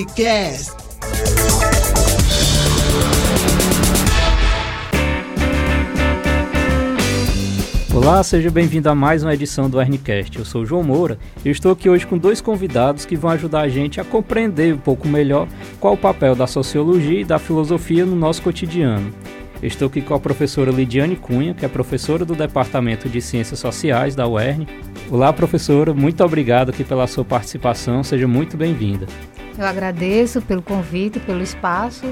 Hernicast. Olá, seja bem-vindo a mais uma edição do Hernicast. Eu sou o João Moura e estou aqui hoje com dois convidados que vão ajudar a gente a compreender um pouco melhor qual o papel da sociologia e da filosofia no nosso cotidiano. Estou aqui com a professora Lidiane Cunha, que é professora do Departamento de Ciências Sociais da UERN. Olá, professora, muito obrigado aqui pela sua participação, seja muito bem-vinda. Eu agradeço pelo convite, pelo espaço.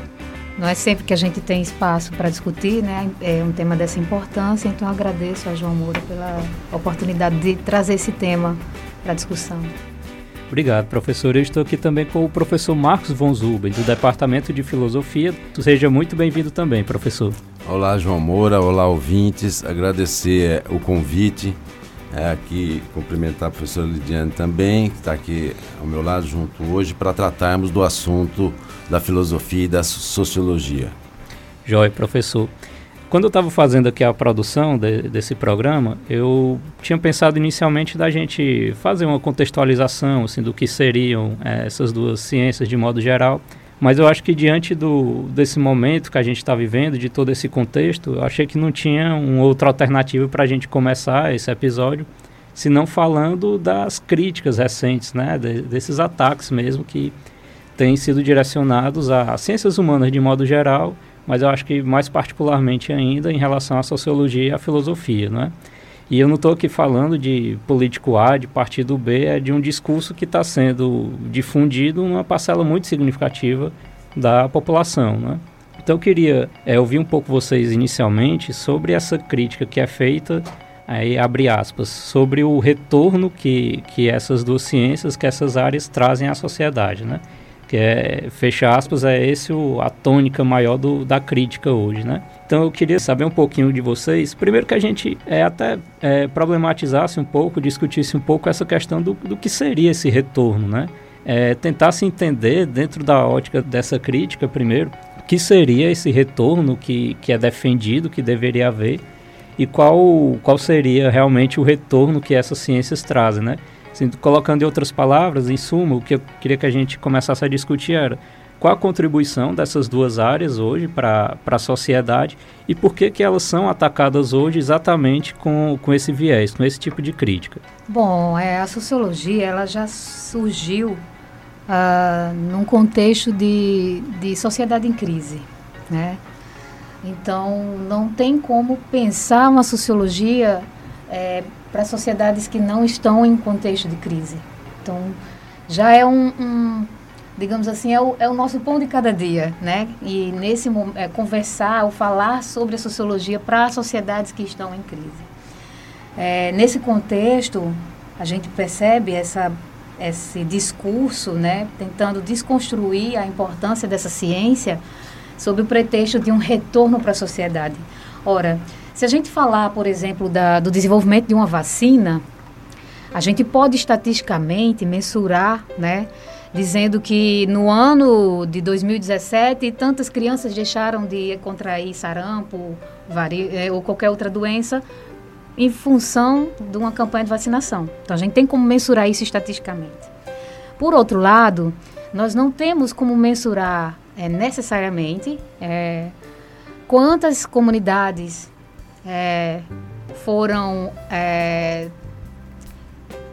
Não é sempre que a gente tem espaço para discutir, né? É um tema dessa importância, então eu agradeço a João Moura pela oportunidade de trazer esse tema para discussão. Obrigado, professor. Eu estou aqui também com o professor Marcos von Zuben, do Departamento de Filosofia. Seja muito bem-vindo também, professor. Olá, João Moura. Olá, ouvintes. Agradecer é, o convite. É, aqui cumprimentar a professora Lidiane também, que está aqui ao meu lado junto hoje, para tratarmos do assunto da filosofia e da sociologia. Joia, professor. Quando eu estava fazendo aqui a produção de, desse programa, eu tinha pensado inicialmente da gente fazer uma contextualização assim, do que seriam é, essas duas ciências de modo geral. Mas eu acho que diante do, desse momento que a gente está vivendo, de todo esse contexto, eu achei que não tinha uma outra alternativa para a gente começar esse episódio, senão falando das críticas recentes, né, de, desses ataques mesmo que têm sido direcionados às ciências humanas de modo geral mas eu acho que mais particularmente ainda em relação à sociologia e à filosofia, né? E eu não estou aqui falando de político A, de partido B, é de um discurso que está sendo difundido numa parcela muito significativa da população, né? Então eu queria é, ouvir um pouco vocês inicialmente sobre essa crítica que é feita, aí abre aspas, sobre o retorno que, que essas duas ciências, que essas áreas trazem à sociedade, né? Que é, fecha aspas, é esse o, a tônica maior do, da crítica hoje, né? Então eu queria saber um pouquinho de vocês, primeiro que a gente é, até é, problematizasse um pouco, discutisse um pouco essa questão do, do que seria esse retorno, né? É, tentasse entender dentro da ótica dessa crítica, primeiro, o que seria esse retorno que, que é defendido, que deveria haver, e qual, qual seria realmente o retorno que essas ciências trazem, né? Assim, colocando em outras palavras, em suma, o que eu queria que a gente começasse a discutir era qual a contribuição dessas duas áreas hoje para a sociedade e por que, que elas são atacadas hoje exatamente com, com esse viés, com esse tipo de crítica. Bom, é, a sociologia ela já surgiu uh, num contexto de, de sociedade em crise, né? Então, não tem como pensar uma sociologia é, para sociedades que não estão em contexto de crise. Então, já é um, um digamos assim, é o, é o, nosso pão de cada dia, né? E nesse é, conversar ou falar sobre a sociologia para sociedades que estão em crise. É, nesse contexto, a gente percebe essa, esse discurso, né? Tentando desconstruir a importância dessa ciência sob o pretexto de um retorno para a sociedade. Ora, se a gente falar, por exemplo, da, do desenvolvimento de uma vacina, a gente pode estatisticamente mensurar, né? Dizendo que no ano de 2017, tantas crianças deixaram de contrair sarampo eh, ou qualquer outra doença em função de uma campanha de vacinação. Então, a gente tem como mensurar isso estatisticamente. Por outro lado, nós não temos como mensurar é, necessariamente é, quantas comunidades é, foram é,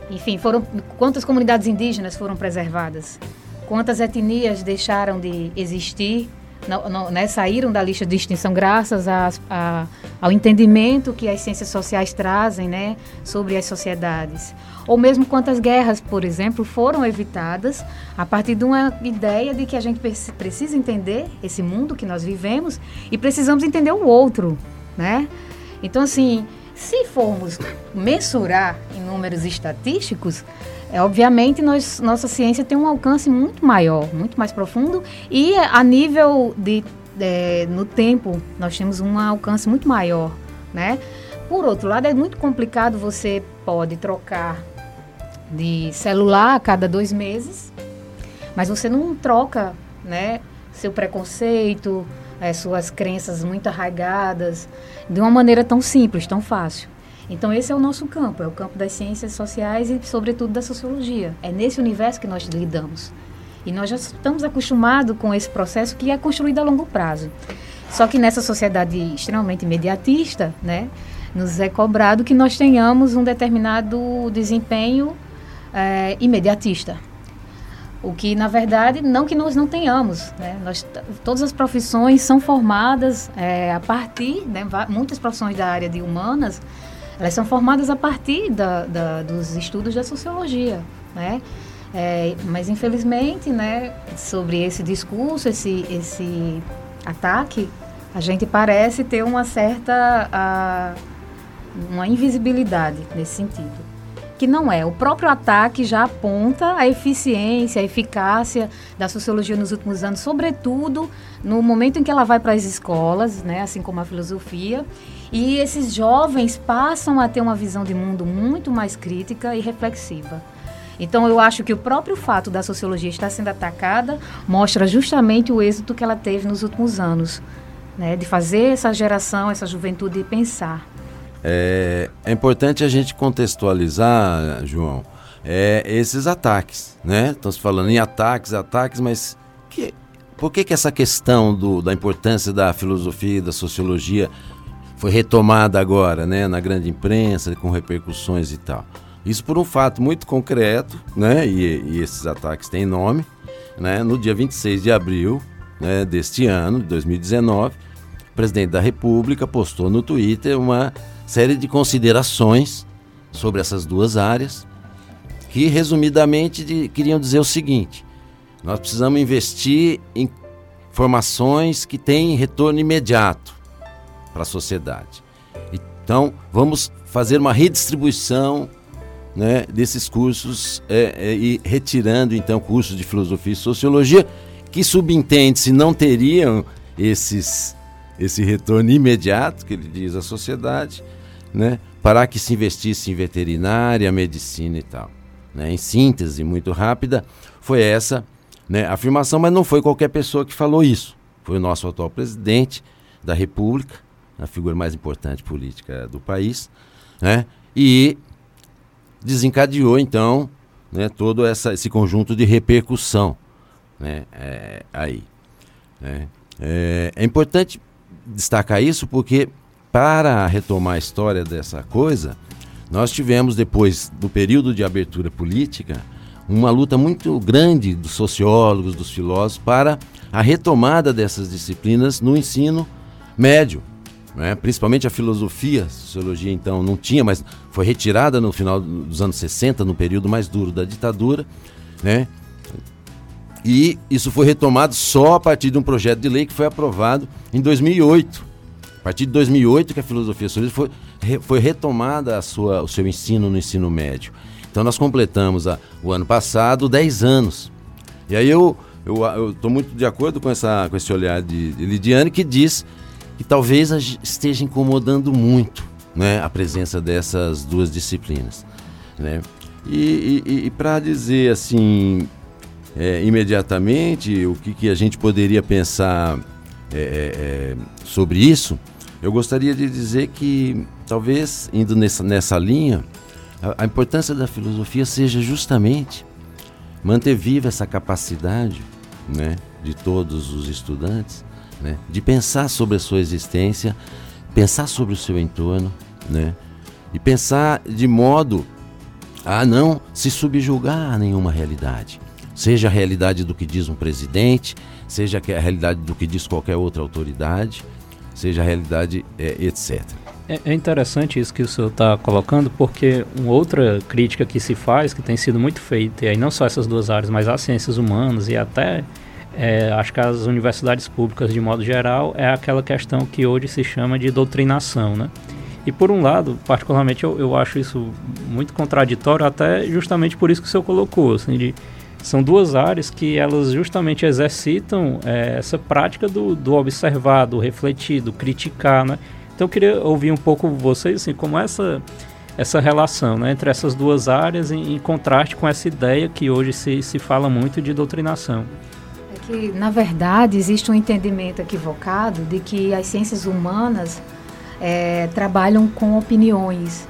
enfim, foram quantas comunidades indígenas foram preservadas, quantas etnias deixaram de existir, não, não, né, saíram da lista de extinção graças a, a, ao entendimento que as ciências sociais trazem né, sobre as sociedades. Ou mesmo quantas guerras, por exemplo, foram evitadas a partir de uma ideia de que a gente precisa entender esse mundo que nós vivemos e precisamos entender o outro, né? Então, assim, se formos mensurar em números estatísticos, é, obviamente nós, nossa ciência tem um alcance muito maior, muito mais profundo e a nível de, é, no tempo nós temos um alcance muito maior, né? Por outro lado, é muito complicado, você pode trocar de celular a cada dois meses, mas você não troca, né, seu preconceito, as suas crenças muito arraigadas, de uma maneira tão simples, tão fácil. Então esse é o nosso campo, é o campo das ciências sociais e sobretudo da sociologia. É nesse universo que nós lidamos. E nós já estamos acostumados com esse processo que é construído a longo prazo. Só que nessa sociedade extremamente imediatista, né, nos é cobrado que nós tenhamos um determinado desempenho é, imediatista. O que, na verdade, não que nós não tenhamos. Né? Nós, todas as profissões são formadas é, a partir, né, muitas profissões da área de humanas, elas são formadas a partir da, da, dos estudos da sociologia. Né? É, mas, infelizmente, né, sobre esse discurso, esse, esse ataque, a gente parece ter uma certa a, uma invisibilidade nesse sentido que não é. O próprio ataque já aponta a eficiência, a eficácia da sociologia nos últimos anos, sobretudo no momento em que ela vai para as escolas, né, assim como a filosofia, e esses jovens passam a ter uma visão de mundo muito mais crítica e reflexiva. Então, eu acho que o próprio fato da sociologia estar sendo atacada mostra justamente o êxito que ela teve nos últimos anos, né, de fazer essa geração, essa juventude pensar. É, é importante a gente contextualizar, João, é, esses ataques, né? Estamos falando em ataques, ataques, mas que, por que, que essa questão do, da importância da filosofia e da sociologia foi retomada agora, né, na grande imprensa, com repercussões e tal? Isso por um fato muito concreto, né? E, e esses ataques têm nome, né? No dia 26 de abril né, deste ano, de 2019, o presidente da República postou no Twitter uma série de considerações sobre essas duas áreas, que resumidamente de, queriam dizer o seguinte: nós precisamos investir em formações que têm retorno imediato para a sociedade. Então, vamos fazer uma redistribuição né, desses cursos é, é, e retirando então cursos de filosofia e sociologia que subentende-se não teriam esses, esse retorno imediato que ele diz à sociedade né, para que se investisse em veterinária, medicina e tal. Né? Em síntese muito rápida, foi essa né, afirmação, mas não foi qualquer pessoa que falou isso. Foi o nosso atual presidente da República, a figura mais importante política do país, né, e desencadeou então né, todo essa, esse conjunto de repercussão né, é, aí. Né. É, é importante destacar isso porque para retomar a história dessa coisa, nós tivemos, depois do período de abertura política, uma luta muito grande dos sociólogos, dos filósofos, para a retomada dessas disciplinas no ensino médio. Né? Principalmente a filosofia, a sociologia então não tinha, mas foi retirada no final dos anos 60, no período mais duro da ditadura. Né? E isso foi retomado só a partir de um projeto de lei que foi aprovado em 2008 partir de 2008 que a filosofia socialista foi, foi retomada a sua, o seu ensino no ensino médio. Então nós completamos a, o ano passado 10 anos. E aí eu estou muito de acordo com, essa, com esse olhar de, de Lidiane que diz que talvez esteja incomodando muito né, a presença dessas duas disciplinas. Né? E, e, e para dizer assim, é, imediatamente, o que, que, a gente poderia pensar é, é, é sobre isso, eu gostaria de dizer que, talvez, indo nessa, nessa linha, a, a importância da filosofia seja justamente manter viva essa capacidade né, de todos os estudantes né, de pensar sobre a sua existência, pensar sobre o seu entorno, né, e pensar de modo a não se subjugar a nenhuma realidade. Seja a realidade do que diz um presidente, seja a realidade do que diz qualquer outra autoridade, seja a realidade, é, etc. É, é interessante isso que o senhor está colocando, porque uma outra crítica que se faz, que tem sido muito feita, e aí não só essas duas áreas, mas as ciências humanas e até é, acho que as universidades públicas de modo geral, é aquela questão que hoje se chama de doutrinação, né? E por um lado, particularmente, eu, eu acho isso muito contraditório, até justamente por isso que o senhor colocou, assim, de são duas áreas que elas justamente exercitam é, essa prática do, do observar, do refletir, do criticar, né? Então eu queria ouvir um pouco vocês, assim, como essa essa relação né, entre essas duas áreas em, em, contraste com essa ideia que hoje se, se fala muito de doutrinação. É que, na verdade, existe um entendimento equivocado de que as ciências humanas é, trabalham com opiniões,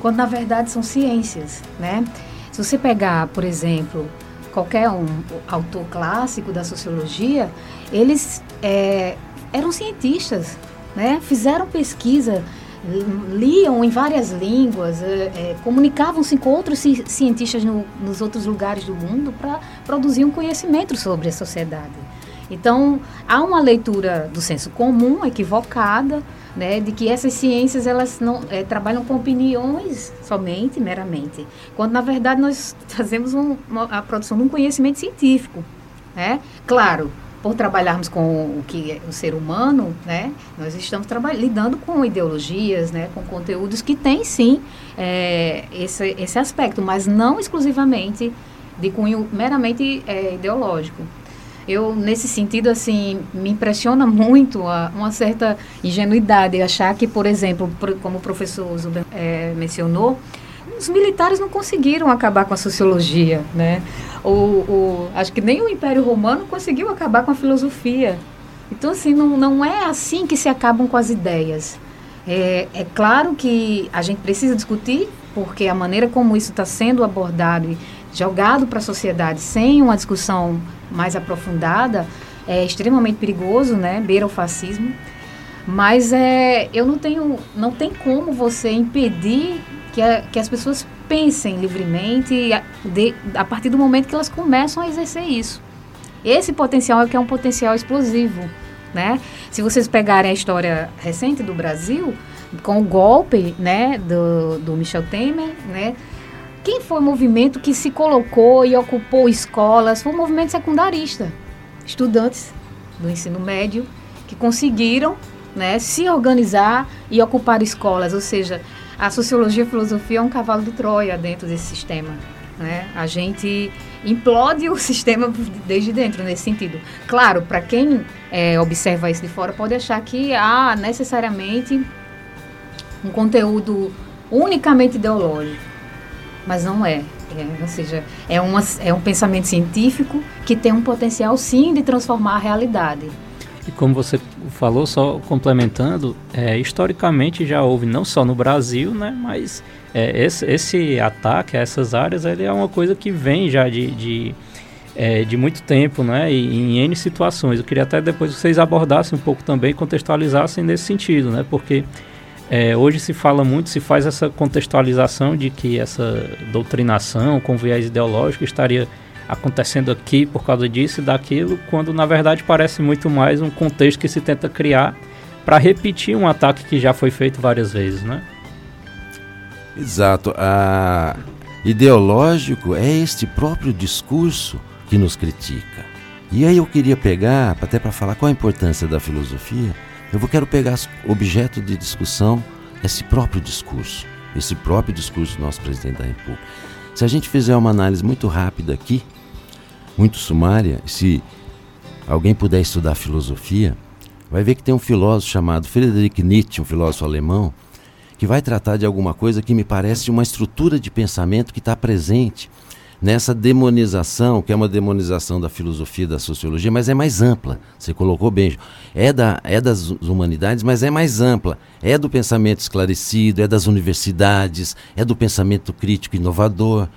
quando na verdade são ciências, né? Se você pegar, por exemplo, qualquer um autor clássico da sociologia, eles é, eram cientistas, né? fizeram pesquisa, liam em várias línguas, é, é, comunicavam-se com outros ci cientistas no, nos outros lugares do mundo para produzir um conhecimento sobre a sociedade. Então, há uma leitura do senso comum equivocada, né, de que essas ciências elas não é, trabalham com opiniões somente, meramente, quando na verdade nós fazemos um, uma, a produção de um conhecimento científico, né? Claro, por trabalharmos com o que é o ser humano, né, nós estamos lidando com ideologias, né, com conteúdos que têm sim é, esse, esse aspecto, mas não exclusivamente de cunho meramente é, ideológico. Eu, nesse sentido, assim, me impressiona muito a, uma certa ingenuidade achar que, por exemplo, por, como o professor Zuber é, mencionou, os militares não conseguiram acabar com a sociologia, né? O, o, acho que nem o Império Romano conseguiu acabar com a filosofia. Então, assim, não, não é assim que se acabam com as ideias. É, é claro que a gente precisa discutir, porque a maneira como isso está sendo abordado e jogado para a sociedade sem uma discussão mais aprofundada é extremamente perigoso, né? Beira o fascismo. Mas é, eu não tenho, não tem como você impedir que, a, que as pessoas pensem livremente a, de, a partir do momento que elas começam a exercer isso. Esse potencial é que é um potencial explosivo, né? Se vocês pegarem a história recente do Brasil, com o golpe, né, do, do Michel Temer, né, quem foi o movimento que se colocou e ocupou escolas? Foi o movimento secundarista. Estudantes do ensino médio que conseguiram né, se organizar e ocupar escolas. Ou seja, a sociologia e a filosofia é um cavalo de Troia dentro desse sistema. Né? A gente implode o sistema desde dentro, nesse sentido. Claro, para quem é, observa isso de fora, pode achar que há necessariamente um conteúdo unicamente ideológico mas não é. é ou seja, é, uma, é um pensamento científico que tem um potencial sim de transformar a realidade. E como você falou, só complementando, é, historicamente já houve, não só no Brasil, né, mas é, esse, esse, ataque a essas áreas ele é uma coisa que vem já de, de, é, de muito tempo, né, e, em N situações. Eu queria até depois vocês abordassem um pouco também, contextualizassem nesse sentido, né, porque é, hoje se fala muito, se faz essa contextualização de que essa doutrinação com viés ideológico estaria acontecendo aqui por causa disso e daquilo, quando na verdade parece muito mais um contexto que se tenta criar para repetir um ataque que já foi feito várias vezes, né? Exato. A ideológico é este próprio discurso que nos critica. E aí eu queria pegar, até para falar qual a importância da filosofia, eu vou quero pegar objeto de discussão esse próprio discurso, esse próprio discurso do nosso presidente da República. Se a gente fizer uma análise muito rápida aqui, muito sumária, se alguém puder estudar filosofia, vai ver que tem um filósofo chamado Friedrich Nietzsche, um filósofo alemão, que vai tratar de alguma coisa que me parece uma estrutura de pensamento que está presente nessa demonização, que é uma demonização da filosofia da sociologia, mas é mais ampla. Você colocou bem. É, da, é das humanidades, mas é mais ampla. É do pensamento esclarecido, é das universidades, é do pensamento crítico inovador,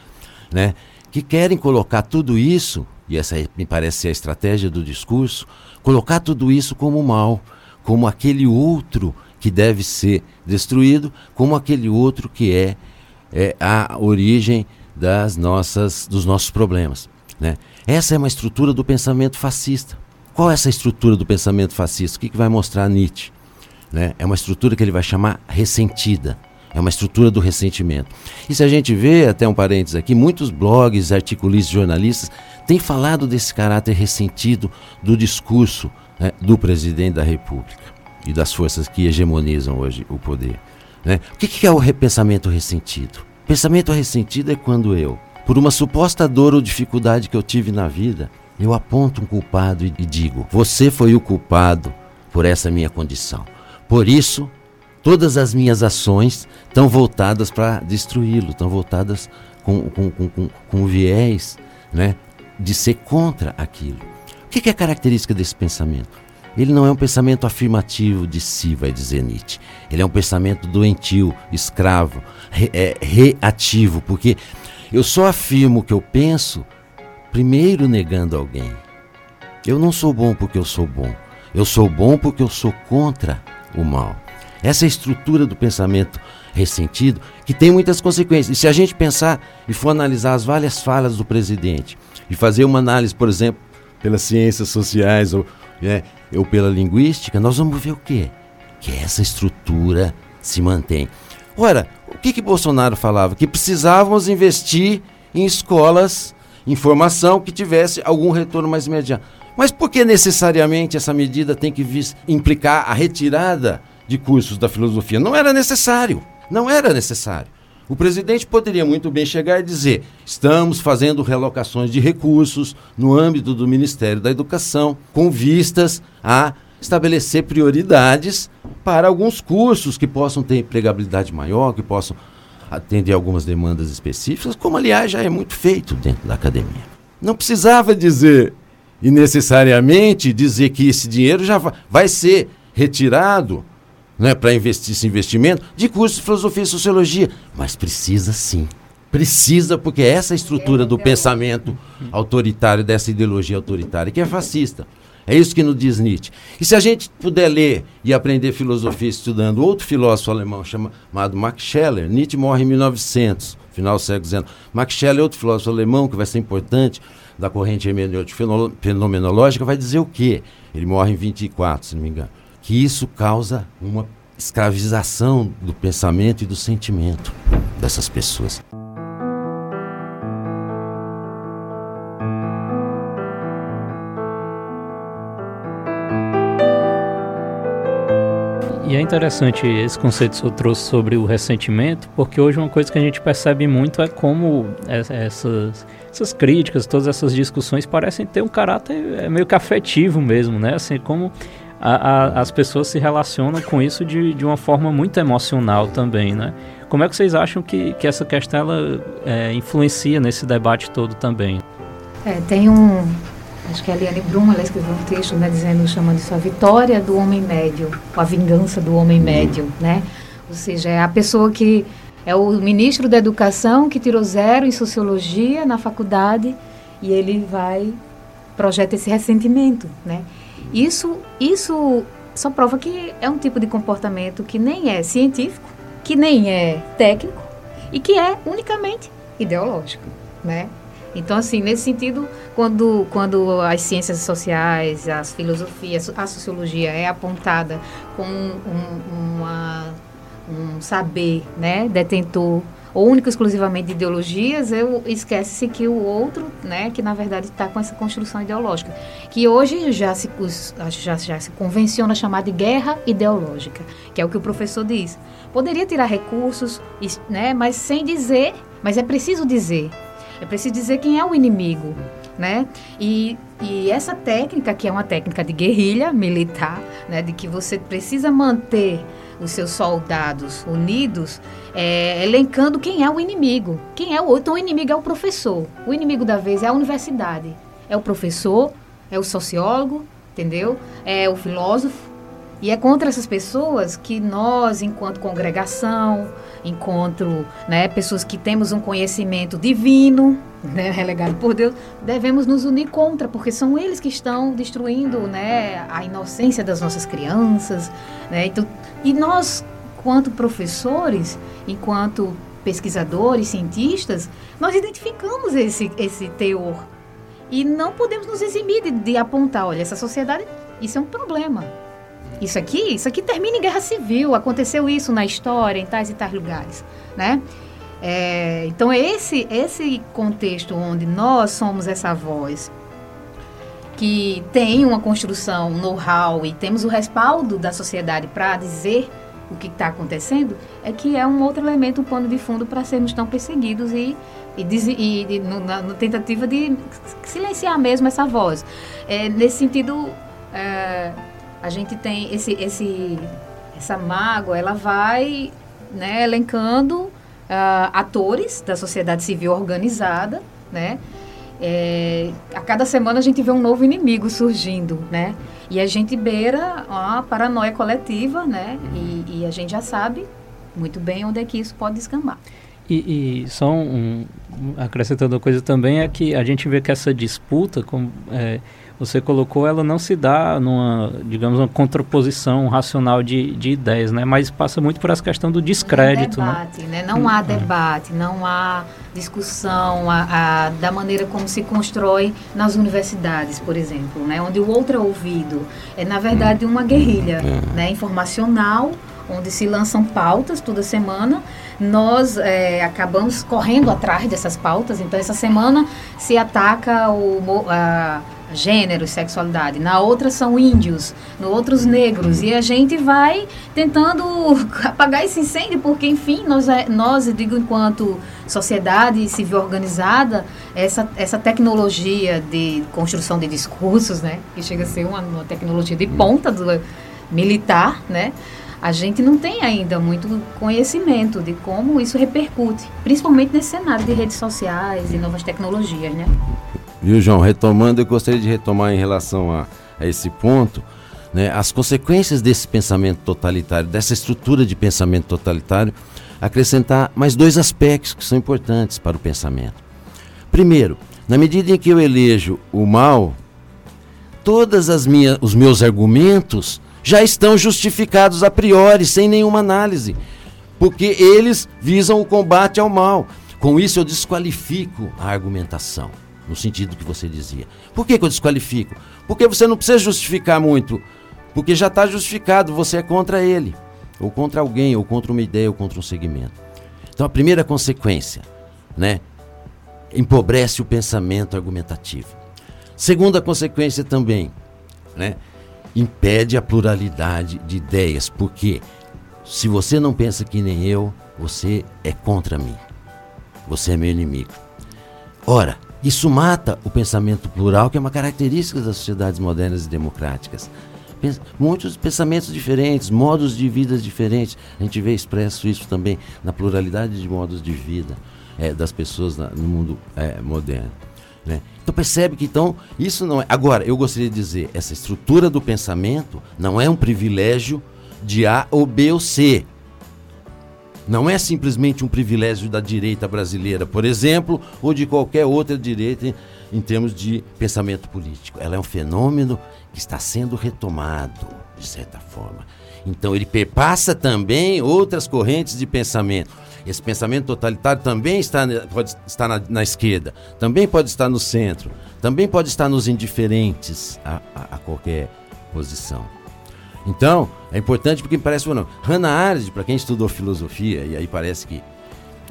né? que querem colocar tudo isso, e essa me parece a estratégia do discurso, colocar tudo isso como mal, como aquele outro que deve ser destruído, como aquele outro que é, é a origem das nossas, dos nossos problemas. Né? Essa é uma estrutura do pensamento fascista. Qual é essa estrutura do pensamento fascista? O que, que vai mostrar Nietzsche? Né? É uma estrutura que ele vai chamar ressentida. É uma estrutura do ressentimento. E se a gente vê, até um parênteses aqui, muitos blogs, articulistas, jornalistas têm falado desse caráter ressentido do discurso né, do presidente da República e das forças que hegemonizam hoje o poder. Né? O que, que é o repensamento ressentido? Pensamento ressentido é quando eu, por uma suposta dor ou dificuldade que eu tive na vida, eu aponto um culpado e digo: Você foi o culpado por essa minha condição. Por isso, todas as minhas ações estão voltadas para destruí-lo, estão voltadas com, com, com, com, com viés né, de ser contra aquilo. O que é característica desse pensamento? Ele não é um pensamento afirmativo de si, vai dizer Nietzsche. Ele é um pensamento doentio, escravo, re, é, reativo, porque eu só afirmo o que eu penso primeiro negando alguém. Eu não sou bom porque eu sou bom. Eu sou bom porque eu sou contra o mal. Essa é estrutura do pensamento ressentido que tem muitas consequências. E se a gente pensar e for analisar as várias falas do presidente e fazer uma análise, por exemplo, pelas ciências sociais ou, é, ou pela linguística, nós vamos ver o quê? Que essa estrutura se mantém. Ora, o que, que Bolsonaro falava? Que precisávamos investir em escolas, em formação que tivesse algum retorno mais imediato. Mas por que necessariamente essa medida tem que implicar a retirada de cursos da filosofia? Não era necessário. Não era necessário. O presidente poderia muito bem chegar e dizer: estamos fazendo relocações de recursos no âmbito do Ministério da Educação, com vistas a estabelecer prioridades para alguns cursos que possam ter empregabilidade maior, que possam atender algumas demandas específicas, como aliás já é muito feito dentro da academia. Não precisava dizer e necessariamente dizer que esse dinheiro já vai ser retirado né, para investir esse investimento de cursos de filosofia e sociologia, mas precisa sim. Precisa, porque é essa estrutura do pensamento autoritário, dessa ideologia autoritária, que é fascista. É isso que nos diz Nietzsche. E se a gente puder ler e aprender filosofia estudando outro filósofo alemão chamado Max Scheler, Nietzsche morre em 1900, final do século XIX. Max Scheler outro filósofo alemão que vai ser importante da corrente fenomenológica, vai dizer o quê? Ele morre em 24, se não me engano. Que isso causa uma escravização do pensamento e do sentimento dessas pessoas. E é interessante esse conceito que o senhor trouxe sobre o ressentimento, porque hoje uma coisa que a gente percebe muito é como essas, essas críticas, todas essas discussões parecem ter um caráter é, meio que afetivo mesmo, né? Assim, como a, a, as pessoas se relacionam com isso de, de uma forma muito emocional também, né? Como é que vocês acham que, que essa questão ela, é, influencia nesse debate todo também? É, tem um, acho que a Eliane Brum, ela escreveu um texto, né, dizendo, chamando isso a vitória do homem médio, a vingança do homem médio, né? Ou seja, é a pessoa que é o ministro da educação que tirou zero em sociologia na faculdade e ele vai projeta esse ressentimento, né? Isso, isso só prova que é um tipo de comportamento que nem é científico, que nem é técnico e que é unicamente ideológico, né? Então, assim, nesse sentido, quando, quando as ciências sociais, as filosofias, a sociologia é apontada como um, uma, um saber né, detentor ou único exclusivamente de ideologias, eu esquece-se que o outro, né, que na verdade está com essa construção ideológica, que hoje já se, já, já se convenciona chamar de guerra ideológica, que é o que o professor diz. Poderia tirar recursos, né, mas sem dizer, mas é preciso dizer é preciso dizer quem é o inimigo, né? E, e essa técnica, que é uma técnica de guerrilha militar, né, de que você precisa manter os seus soldados unidos, é, elencando quem é o inimigo. Quem é o outro? Então, o inimigo é o professor. O inimigo da vez é a universidade. É o professor, é o sociólogo, entendeu? É o filósofo. E é contra essas pessoas que nós, enquanto congregação, enquanto né, pessoas que temos um conhecimento divino, né, relegado por Deus, devemos nos unir contra, porque são eles que estão destruindo né, a inocência das nossas crianças. Né, então, e nós, enquanto professores, enquanto pesquisadores, cientistas, nós identificamos esse, esse teor. E não podemos nos eximir de, de apontar, olha, essa sociedade, isso é um problema isso aqui, isso aqui termina em guerra civil, aconteceu isso na história, em tais e tais lugares, né? É, então, é esse, esse contexto onde nós somos essa voz que tem uma construção, um know-how e temos o respaldo da sociedade para dizer o que está acontecendo, é que é um outro elemento, um pano de fundo para sermos tão perseguidos e, e, e, e no, na, tentativa de silenciar mesmo essa voz. É, nesse sentido, é, a gente tem esse, esse, essa mágoa, ela vai né, elencando uh, atores da sociedade civil organizada, né? É, a cada semana a gente vê um novo inimigo surgindo, né? E a gente beira a paranoia coletiva, né? E, e, a gente já sabe muito bem onde é que isso pode descambar. E, e só um, um, acrescentando uma coisa também é que a gente vê que essa disputa, como é, você colocou, ela não se dá numa, digamos, uma contraposição racional de, de ideias, né? Mas passa muito por essa questão do descrédito, não debate, né? né? Não há debate, não há discussão a, a, da maneira como se constrói nas universidades, por exemplo, né? Onde o outro é ouvido é, na verdade, uma guerrilha é. né? informacional, onde se lançam pautas toda semana. Nós é, acabamos correndo atrás dessas pautas. Então, essa semana se ataca o... A, gênero, sexualidade. Na outra são índios, no outros negros. E a gente vai tentando apagar esse incêndio, porque, enfim, nós, é, nós digo, enquanto sociedade civil organizada, essa, essa tecnologia de construção de discursos, né, que chega a ser uma, uma tecnologia de ponta do militar, né, a gente não tem ainda muito conhecimento de como isso repercute, principalmente nesse cenário de redes sociais e novas tecnologias, né? Viu, João? Retomando, eu gostaria de retomar em relação a, a esse ponto, né, as consequências desse pensamento totalitário, dessa estrutura de pensamento totalitário, acrescentar mais dois aspectos que são importantes para o pensamento. Primeiro, na medida em que eu elejo o mal, todas as minhas, os meus argumentos já estão justificados a priori, sem nenhuma análise, porque eles visam o combate ao mal. Com isso eu desqualifico a argumentação no sentido que você dizia. Por que, que eu desqualifico? Porque você não precisa justificar muito, porque já está justificado, você é contra ele, ou contra alguém, ou contra uma ideia, ou contra um segmento. Então a primeira consequência, né, empobrece o pensamento argumentativo. Segunda consequência também, né, impede a pluralidade de ideias, porque se você não pensa que nem eu, você é contra mim. Você é meu inimigo. Ora, isso mata o pensamento plural, que é uma característica das sociedades modernas e democráticas. Muitos pensamentos diferentes, modos de vida diferentes. A gente vê expresso isso também na pluralidade de modos de vida é, das pessoas na, no mundo é, moderno. Né? Então percebe que então isso não é. Agora, eu gostaria de dizer, essa estrutura do pensamento não é um privilégio de A ou B ou C. Não é simplesmente um privilégio da direita brasileira, por exemplo, ou de qualquer outra direita em termos de pensamento político. Ela é um fenômeno que está sendo retomado, de certa forma. Então, ele perpassa também outras correntes de pensamento. Esse pensamento totalitário também está, pode estar na, na esquerda, também pode estar no centro, também pode estar nos indiferentes a, a, a qualquer posição. Então, é importante porque parece ou não. Hannah Arendt, para quem estudou filosofia, e aí parece que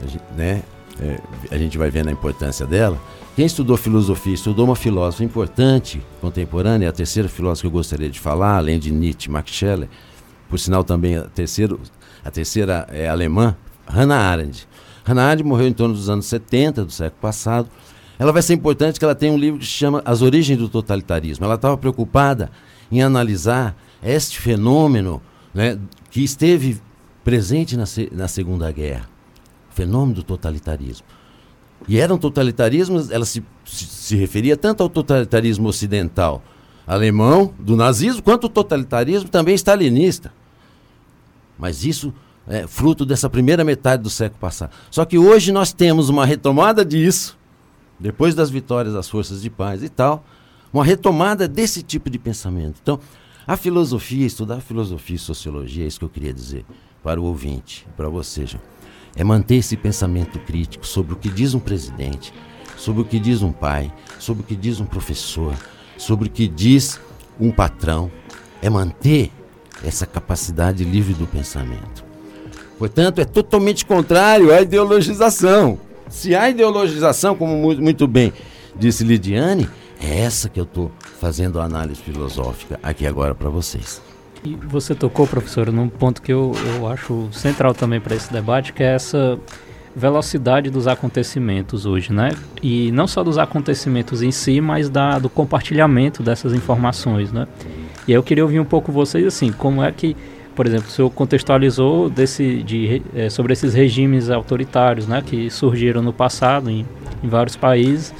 a gente, né, é, a gente vai vendo a importância dela. Quem estudou filosofia, estudou uma filósofa importante, contemporânea, a terceira filósofa que eu gostaria de falar, além de Nietzsche, Max Scheler, por sinal também a terceira, a terceira é alemã, Hannah Arendt. Hannah Arendt morreu em torno dos anos 70 do século passado. Ela vai ser importante que ela tem um livro que se chama As Origens do Totalitarismo. Ela estava preocupada em analisar este fenômeno né, que esteve presente na, na Segunda Guerra, o fenômeno do totalitarismo. E eram totalitarismos, ela se, se, referia tanto ao totalitarismo ocidental alemão, do nazismo, quanto o totalitarismo também stalinista. Mas isso é fruto dessa primeira metade do século passado. Só que hoje nós temos uma retomada disso, depois das vitórias das forças de paz e tal, uma retomada desse tipo de pensamento. Então, a filosofia, estudar filosofia e sociologia, é isso que eu queria dizer para o ouvinte, para você, João. É manter esse pensamento crítico sobre o que diz um presidente, sobre o que diz um pai, sobre o que diz um professor, sobre o que diz um patrão. É manter essa capacidade livre do pensamento. Portanto, é totalmente contrário à ideologização. Se há ideologização, como muito bem disse Lidiane, é essa que eu estou fazendo a análise filosófica aqui agora para vocês. E você tocou, professor, num ponto que eu, eu acho central também para esse debate, que é essa velocidade dos acontecimentos hoje, né? E não só dos acontecimentos em si, mas da, do compartilhamento dessas informações, né? E aí eu queria ouvir um pouco vocês, assim, como é que, por exemplo, o senhor contextualizou desse, de, é, sobre esses regimes autoritários, né? Que surgiram no passado em, em vários países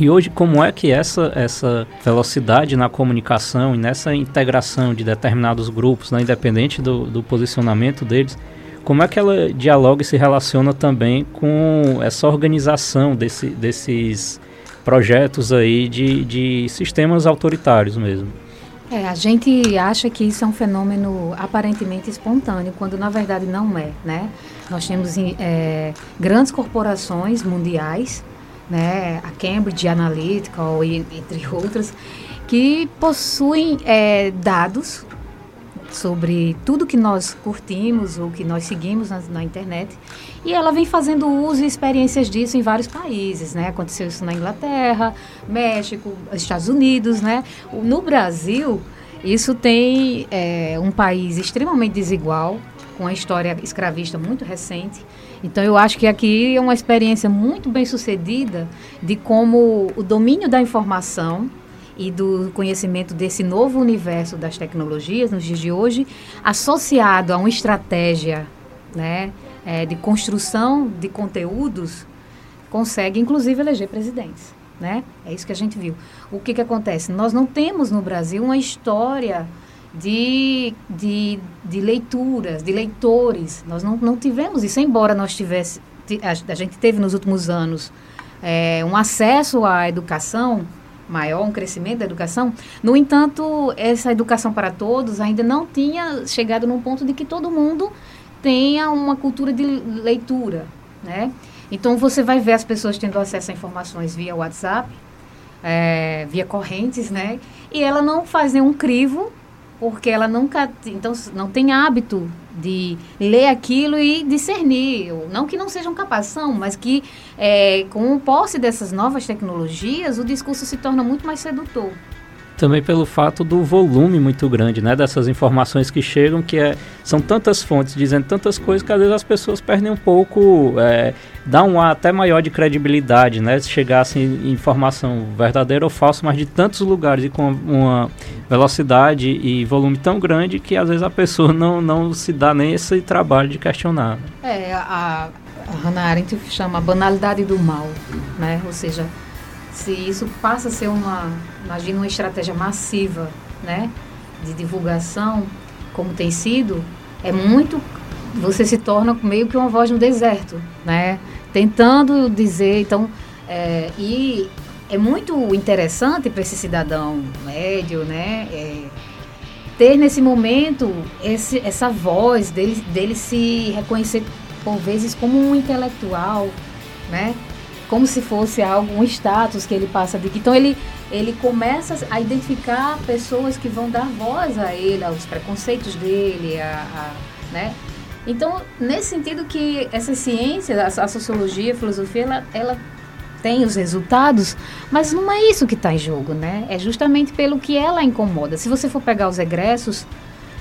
e hoje, como é que essa, essa velocidade na comunicação e nessa integração de determinados grupos, né, independente do, do posicionamento deles, como é que ela dialoga e se relaciona também com essa organização desse, desses projetos aí de, de sistemas autoritários mesmo? É, a gente acha que isso é um fenômeno aparentemente espontâneo, quando na verdade não é, né? Nós temos é, grandes corporações mundiais, né, a Cambridge Analytica, entre outras, que possuem é, dados sobre tudo que nós curtimos ou que nós seguimos na, na, internet. E ela vem fazendo uso e experiências disso em vários países, né? Aconteceu isso na Inglaterra, México, Estados Unidos, né? No Brasil, isso tem é, um país extremamente desigual, com a história escravista muito recente. Então, eu acho que aqui é uma experiência muito bem sucedida de como o domínio da informação e do conhecimento desse novo universo das tecnologias nos dias de hoje, associado a uma estratégia né, é, de construção de conteúdos, consegue inclusive eleger presidentes. Né? É isso que a gente viu. O que, que acontece? Nós não temos no Brasil uma história de, de, de leituras, de leitores. Nós não, não tivemos isso, embora nós tivesse, a, gente teve nos últimos anos é, um acesso à educação maior, um crescimento da educação. No entanto, essa educação para todos ainda não tinha chegado num ponto de que todo mundo tenha uma cultura de leitura, né? Então, você vai ver as pessoas tendo acesso a informações via WhatsApp, é, via correntes, né? E ela não faz nenhum crivo porque ela nunca então não tem hábito de ler aquilo e discernir. Não que não sejam capazes são mas que é, com o posse dessas novas tecnologias o discurso se torna muito mais sedutor também pelo fato do volume muito grande, né, dessas informações que chegam, que é, são tantas fontes dizendo tantas coisas que às vezes as pessoas perdem um pouco, é, dá um ar até maior de credibilidade, né, se chegasse informação verdadeira ou falsa, mas de tantos lugares e com uma velocidade e volume tão grande que às vezes a pessoa não, não se dá nem esse trabalho de questionar. É, a, a Hannah Arendt chama a banalidade do mal, né, ou seja, se isso passa a ser uma, imagina uma estratégia massiva, né, de divulgação, como tem sido, é muito, você se torna meio que uma voz no deserto, né, tentando dizer, então, é, e é muito interessante para esse cidadão médio, né, é, ter nesse momento esse, essa voz dele, dele se reconhecer por vezes como um intelectual, né? Como se fosse algo, um status que ele passa de Então ele, ele começa a identificar pessoas que vão dar voz a ele, aos preconceitos dele, a, a né? Então, nesse sentido que essa ciência, a, a sociologia, a filosofia, ela, ela tem os resultados, mas não é isso que está em jogo, né? É justamente pelo que ela incomoda. Se você for pegar os egressos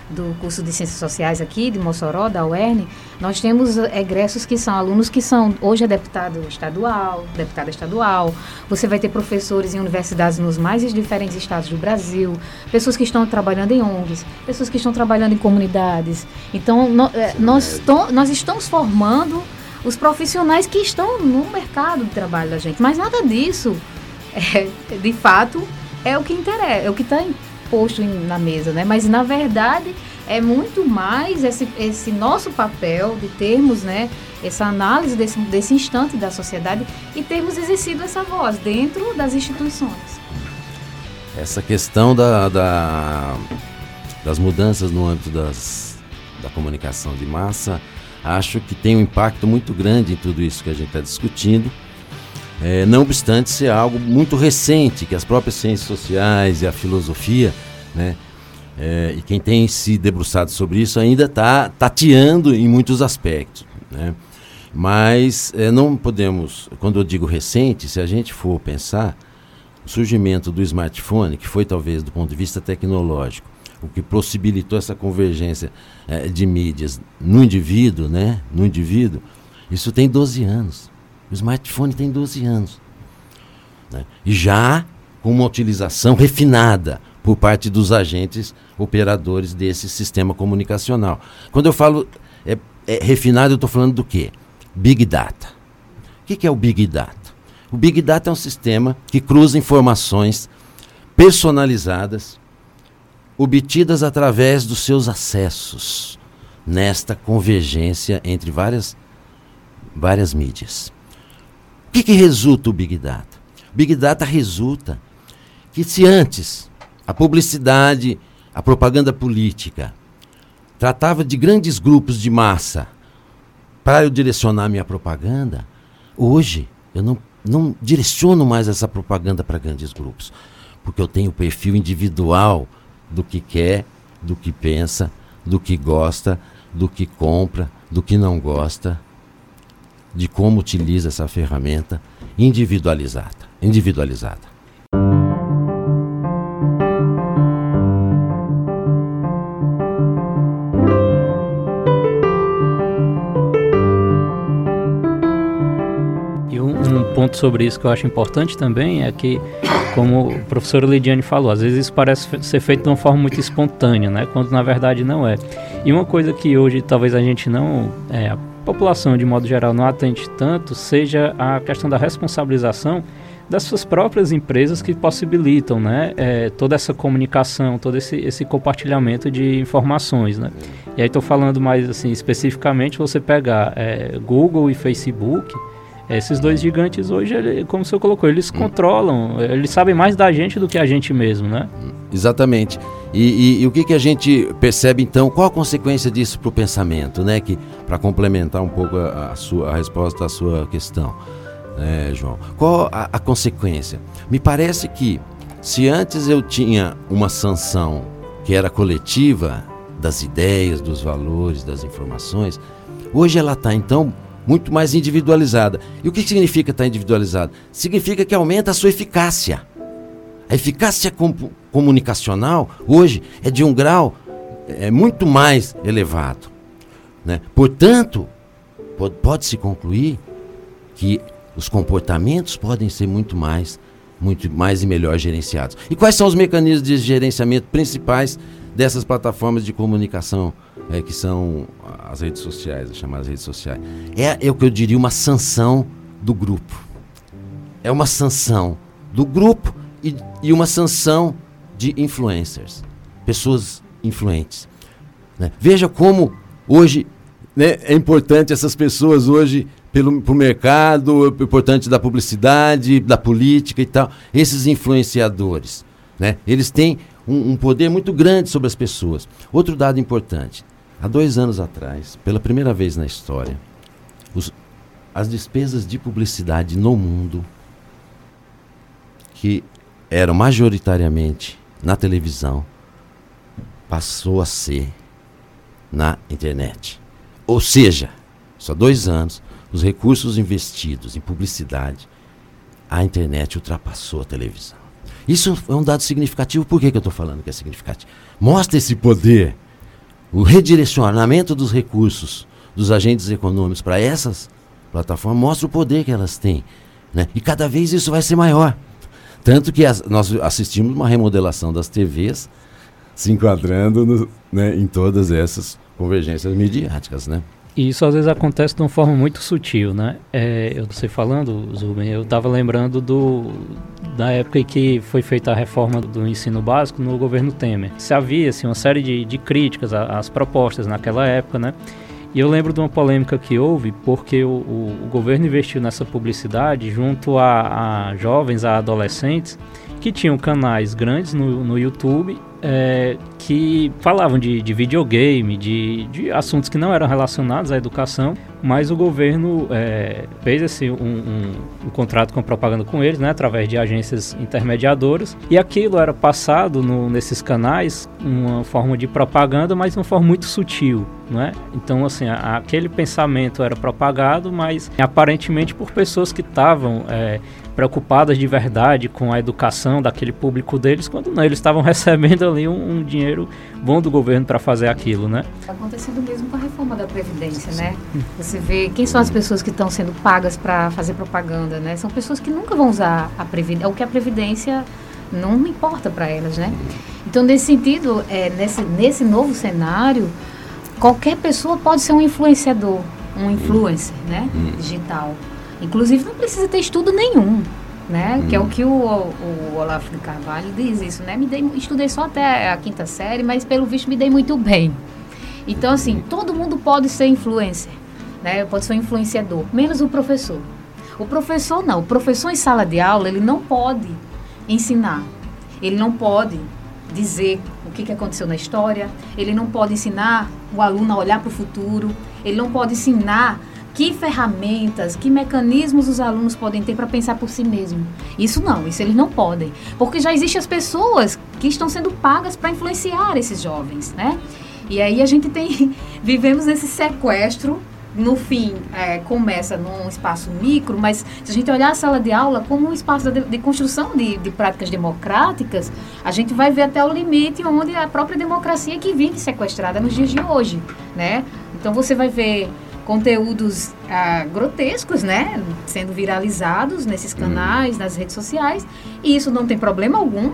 do curso de Ciências Sociais aqui, de Mossoró, da UERN, nós temos egressos que são alunos que são, hoje é deputado estadual, deputada estadual, você vai ter professores em universidades nos mais diferentes estados do Brasil, pessoas que estão trabalhando em ONGs, pessoas que estão trabalhando em comunidades. Então, no, é, nós, to, nós estamos formando os profissionais que estão no mercado de trabalho da gente, mas nada disso, é, de fato, é o que interessa, é o que está posto na mesa, né? Mas na verdade é muito mais esse, esse nosso papel de termos, né, essa análise desse, desse instante da sociedade e termos exercido essa voz dentro das instituições. Essa questão da, da das mudanças no âmbito das, da comunicação de massa, acho que tem um impacto muito grande em tudo isso que a gente está discutindo é, não obstante ser algo muito recente, que as próprias ciências sociais e a filosofia, né, é, e quem tem se debruçado sobre isso ainda está tateando em muitos aspectos. Né? Mas é, não podemos, quando eu digo recente, se a gente for pensar, o surgimento do smartphone, que foi talvez do ponto de vista tecnológico, o que possibilitou essa convergência é, de mídias no indivíduo, né, no indivíduo, isso tem 12 anos. O smartphone tem 12 anos. Né? E já com uma utilização refinada por parte dos agentes operadores desse sistema comunicacional. Quando eu falo é, é refinado, eu estou falando do quê? Big Data. O que, que é o Big Data? O Big Data é um sistema que cruza informações personalizadas, obtidas através dos seus acessos nesta convergência entre várias, várias mídias. O que, que resulta o Big Data? O Big Data resulta que se antes a publicidade, a propaganda política tratava de grandes grupos de massa para eu direcionar minha propaganda, hoje eu não, não direciono mais essa propaganda para grandes grupos, porque eu tenho o perfil individual do que quer, do que pensa, do que gosta, do que compra, do que não gosta, de como utiliza essa ferramenta individualizada, individualizada. ponto sobre isso que eu acho importante também é que, como o professor Lidiane falou, às vezes isso parece ser feito de uma forma muito espontânea, né? Quando na verdade não é. E uma coisa que hoje talvez a gente não, é, população de modo geral não atende tanto, seja a questão da responsabilização das suas próprias empresas que possibilitam né, é, toda essa comunicação, todo esse, esse compartilhamento de informações. Né? E aí estou falando mais assim, especificamente, você pegar é, Google e Facebook, esses dois gigantes hoje, ele, como o senhor colocou, eles hum. controlam, eles sabem mais da gente do que a gente mesmo, né? Exatamente. E, e, e o que, que a gente percebe então? Qual a consequência disso para o pensamento, né? Que para complementar um pouco a, a, sua a resposta à sua questão, né, João? Qual a, a consequência? Me parece que se antes eu tinha uma sanção que era coletiva das ideias, dos valores, das informações, hoje ela está então muito mais individualizada. E o que significa estar individualizado? Significa que aumenta a sua eficácia. A eficácia com, comunicacional hoje é de um grau é, muito mais elevado. Né? Portanto, pode-se concluir que os comportamentos podem ser muito mais, muito mais e melhor gerenciados. E quais são os mecanismos de gerenciamento principais dessas plataformas de comunicação é, que são as redes sociais, as chamadas redes sociais. É, é o que eu diria uma sanção do grupo. É uma sanção do grupo e, e uma sanção de influencers, pessoas influentes. Né? Veja como hoje né, é importante essas pessoas hoje pelo pro mercado, é importante da publicidade, da política e tal. Esses influenciadores, né? Eles têm um, um poder muito grande sobre as pessoas. Outro dado importante: Há dois anos atrás, pela primeira vez na história, os, as despesas de publicidade no mundo, que eram majoritariamente na televisão, passou a ser na internet. Ou seja, só dois anos, os recursos investidos em publicidade, a internet ultrapassou a televisão. Isso é um dado significativo. Por que, que eu estou falando que é significativo? Mostra esse poder o redirecionamento dos recursos dos agentes econômicos para essas plataformas mostra o poder que elas têm. Né? E cada vez isso vai ser maior. Tanto que as, nós assistimos uma remodelação das TVs se enquadrando no, né, em todas essas convergências midiáticas. Né? E isso às vezes acontece de uma forma muito sutil, né? É, eu sei falando, Zuben, eu estava lembrando do, da época em que foi feita a reforma do ensino básico no governo Temer. Se havia assim, uma série de, de críticas às propostas naquela época, né? E eu lembro de uma polêmica que houve porque o, o, o governo investiu nessa publicidade junto a, a, jovens, a adolescentes que tinham canais grandes no, no YouTube é, que falavam de, de videogame, de, de, assuntos que não eram relacionados à educação, mas o governo é, fez esse, um, um, um, contrato com propaganda com eles, né, através de agências intermediadoras, e aquilo era passado no, nesses canais uma forma de propaganda, mas uma forma muito sutil. Né? Então, assim, a, aquele pensamento era propagado, mas aparentemente por pessoas que estavam é, preocupadas de verdade com a educação daquele público deles, quando não, eles estavam recebendo ali um, um dinheiro bom do governo para fazer aquilo, né? Está acontecendo mesmo com a reforma da Previdência, né? Você vê quem são as pessoas que estão sendo pagas para fazer propaganda, né? São pessoas que nunca vão usar a Previdência, o que a Previdência não importa para elas, né? Então, nesse sentido, é, nesse, nesse novo cenário, qualquer pessoa pode ser um influenciador, um influencer, né? Hum. Digital. Inclusive não precisa ter estudo nenhum, né? Hum. Que é o que o, o, Olavo de Carvalho diz isso, né? Me dei, estudei só até a quinta série, mas pelo visto me dei muito bem. Então, assim, todo mundo pode ser influencer, né? Pode ser um influenciador, menos o professor. O professor não. O professor em sala de aula, ele não pode ensinar. Ele não pode dizer o que, que aconteceu na história. Ele não pode ensinar o aluno a olhar para o futuro. Ele não pode ensinar que ferramentas, que mecanismos os alunos podem ter para pensar por si mesmo. Isso não, isso eles não podem. Porque já existem as pessoas que estão sendo pagas para influenciar esses jovens, né? E aí a gente tem, vivemos esse sequestro no fim, é, começa num espaço micro, mas se a gente olhar a sala de aula como um espaço de, de construção de, de, práticas democráticas, a gente vai ver até o limite onde a própria democracia que vive sequestrada nos dias de hoje, né? Então você vai ver conteúdos ah, grotescos, né, sendo viralizados nesses hum. canais, nas redes sociais, e isso não tem problema algum.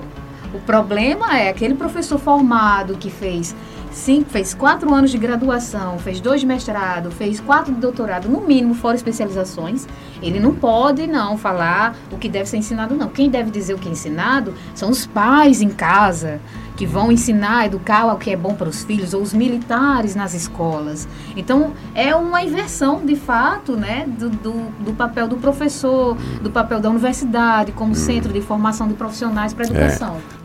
O problema é aquele professor formado que fez cinco, fez quatro anos de graduação, fez dois de mestrado, fez quatro de doutorado, no mínimo, fora especializações, ele não pode não falar o que deve ser ensinado, não. Quem deve dizer o que é ensinado são os pais em casa, que vão ensinar, educar o que é bom para os filhos, ou os militares nas escolas. Então, é uma inversão, de fato, né, do, do, do papel do professor, do papel da universidade como hum. centro de formação de profissionais para a educação. É.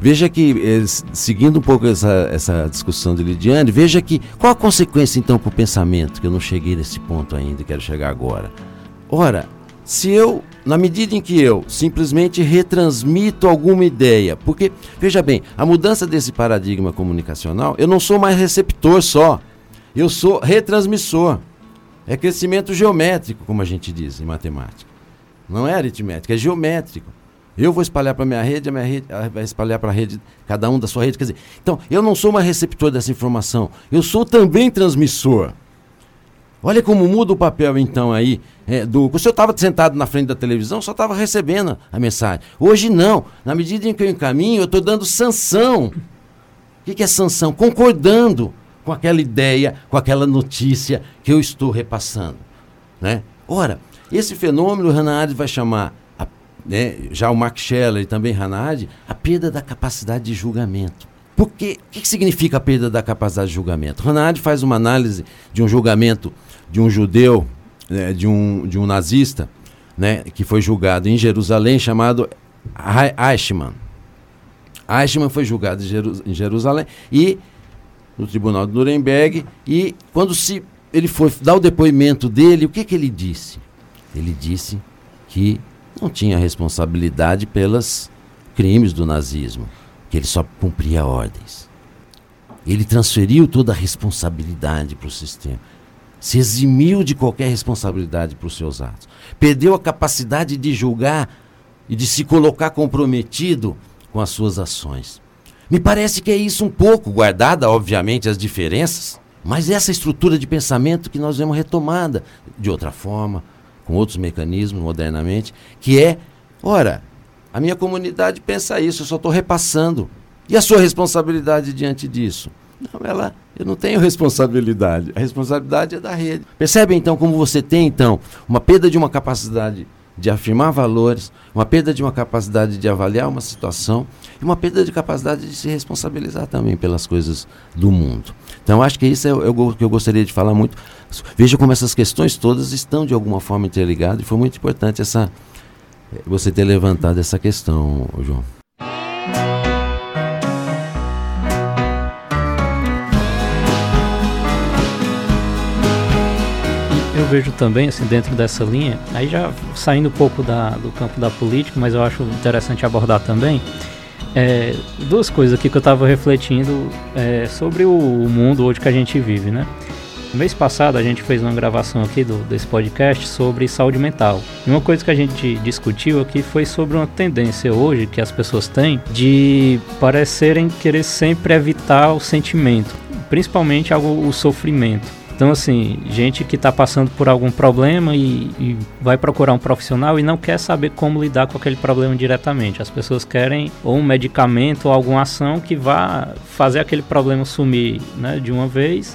Veja que, eh, seguindo um pouco essa, essa discussão de Lidiane, veja que qual a consequência então para o pensamento, que eu não cheguei nesse ponto ainda, quero chegar agora. Ora, se eu, na medida em que eu simplesmente retransmito alguma ideia, porque, veja bem, a mudança desse paradigma comunicacional, eu não sou mais receptor só, eu sou retransmissor. É crescimento geométrico, como a gente diz em matemática. Não é aritmético, é geométrico. Eu vou espalhar para minha rede, a minha rede vai espalhar para a rede, cada um da sua rede. Quer dizer, então, eu não sou mais receptor dessa informação, eu sou também transmissor. Olha como muda o papel, então, aí. É, do, se eu estava sentado na frente da televisão, só estava recebendo a mensagem. Hoje não. Na medida em que eu encaminho, eu estou dando sanção. O que, que é sanção? Concordando com aquela ideia, com aquela notícia que eu estou repassando. Né? Ora, esse fenômeno o Hannah vai chamar né, já o Max Scheller e também Hanad, a perda da capacidade de julgamento. Porque o que, significa a perda da capacidade de julgamento? Hanad faz uma análise de um julgamento de um judeu, né, de, um, de um nazista, né, que foi julgado em Jerusalém, chamado Eichmann. Eichmann foi julgado em Jerusalém e no tribunal de Nuremberg e quando se ele foi dar o depoimento dele, o que, que ele disse? Ele disse que não tinha responsabilidade pelos crimes do nazismo, que ele só cumpria ordens. Ele transferiu toda a responsabilidade para o sistema. Se eximiu de qualquer responsabilidade para os seus atos. Perdeu a capacidade de julgar e de se colocar comprometido com as suas ações. Me parece que é isso um pouco, guardada, obviamente, as diferenças, mas essa estrutura de pensamento que nós vemos retomada de outra forma, com outros mecanismos modernamente, que é, ora, a minha comunidade pensa isso, eu só estou repassando. E a sua responsabilidade diante disso? Não, ela, eu não tenho responsabilidade. A responsabilidade é da rede. Percebe então como você tem então uma perda de uma capacidade de afirmar valores, uma perda de uma capacidade de avaliar uma situação e uma perda de capacidade de se responsabilizar também pelas coisas do mundo. Então, acho que isso é, o que eu gostaria de falar muito. Veja como essas questões todas estão de alguma forma interligadas e foi muito importante essa eh, você ter levantado essa questão, João. Vejo também, assim, dentro dessa linha, aí já saindo um pouco da, do campo da política, mas eu acho interessante abordar também, é, duas coisas aqui que eu estava refletindo é, sobre o mundo hoje que a gente vive, né? Mês passado a gente fez uma gravação aqui do, desse podcast sobre saúde mental. E uma coisa que a gente discutiu aqui foi sobre uma tendência hoje que as pessoas têm de parecerem querer sempre evitar o sentimento, principalmente o sofrimento. Então, assim, gente que está passando por algum problema e, e, vai procurar um profissional e não quer saber como lidar com aquele problema diretamente. As pessoas querem ou um medicamento ou alguma ação que vá fazer aquele problema sumir né, de uma vez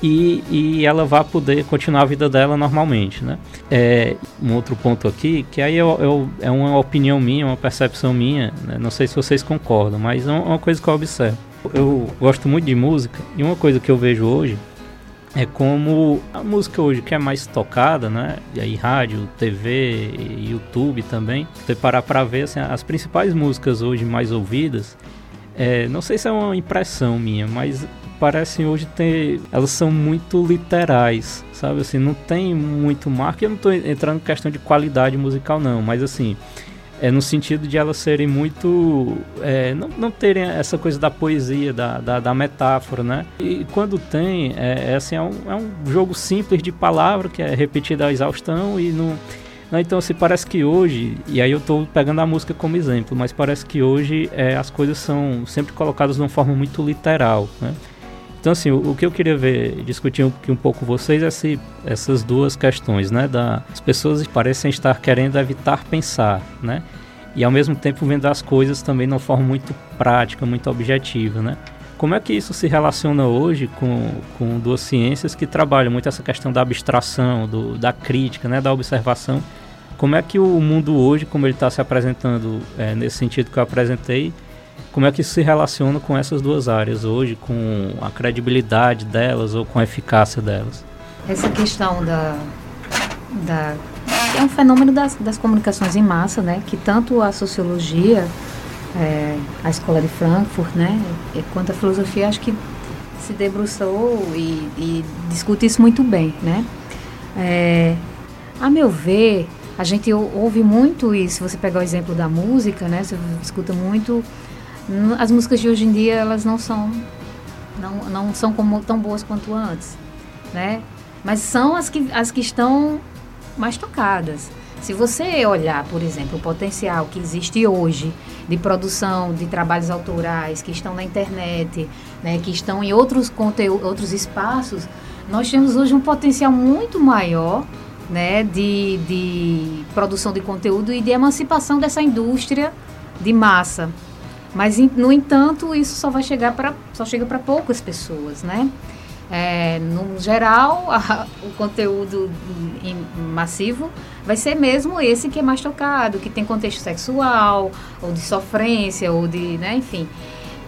e, e ela vá poder continuar a vida dela normalmente, né? É, um outro ponto aqui, que aí eu, eu, é uma opinião minha, uma percepção minha, né? não sei se vocês concordam, mas é uma coisa que eu observo Eu gosto muito de música e uma coisa que eu vejo hoje é como a música hoje que é mais tocada, né? E aí rádio, TV, YouTube também. Você parar para ver assim, as principais músicas hoje mais ouvidas, é, não sei se é uma impressão minha, mas parecem hoje ter, elas são muito literais, sabe? Assim, não tem muito marca. Eu não estou entrando em questão de qualidade musical não, mas assim, é no sentido de elas serem muito. É, não, não terem essa coisa da poesia, da, da, da metáfora, né? E quando tem, é, é, assim, é um, é um jogo simples de palavra que é repetido à exaustão e não. Né? Então, assim, parece que hoje, e aí eu estou pegando a música como exemplo, mas parece que hoje é, as coisas são sempre colocadas de uma forma muito literal, né? Então, assim, o, o, que eu queria ver, discutir um, um pouco com vocês é se, essas duas questões, né? Da, as pessoas parecem estar querendo evitar pensar, né? E ao mesmo tempo vendo as coisas também de uma forma muito prática, muito objetiva, né? Como é que isso se relaciona hoje com, com duas ciências que trabalham muito essa questão da abstração, do, da crítica, né, da observação? Como é que o mundo hoje, como ele está se apresentando é, nesse sentido que eu apresentei, como é que isso se relaciona com essas duas áreas hoje, com a credibilidade delas ou com a eficácia delas? Essa questão da, da é um fenômeno das, das comunicações em massa, né? Que tanto a sociologia, é, a escola de Frankfurt, né? Quanto a filosofia, acho que se debruçou e, e discute isso muito bem, né? É, a meu ver, a gente ouve muito isso. Você pegar o exemplo da música, né? Você escuta muito as músicas de hoje em dia elas não são não, não são como tão boas quanto antes, né? Mas são as que as que estão mais tocadas. Se você olhar, por exemplo, o potencial que existe hoje de produção de trabalhos autorais que estão na internet, né, que estão em outros conteúdos, outros espaços, nós temos hoje um potencial muito maior né, de, de produção de conteúdo e de emancipação dessa indústria de massa. Mas, no entanto, isso só vai chegar para só chega para poucas pessoas, né? É, no geral, a, o conteúdo em, massivo vai ser mesmo esse que é mais tocado, que tem contexto sexual, ou de sofrência, ou de, né, enfim.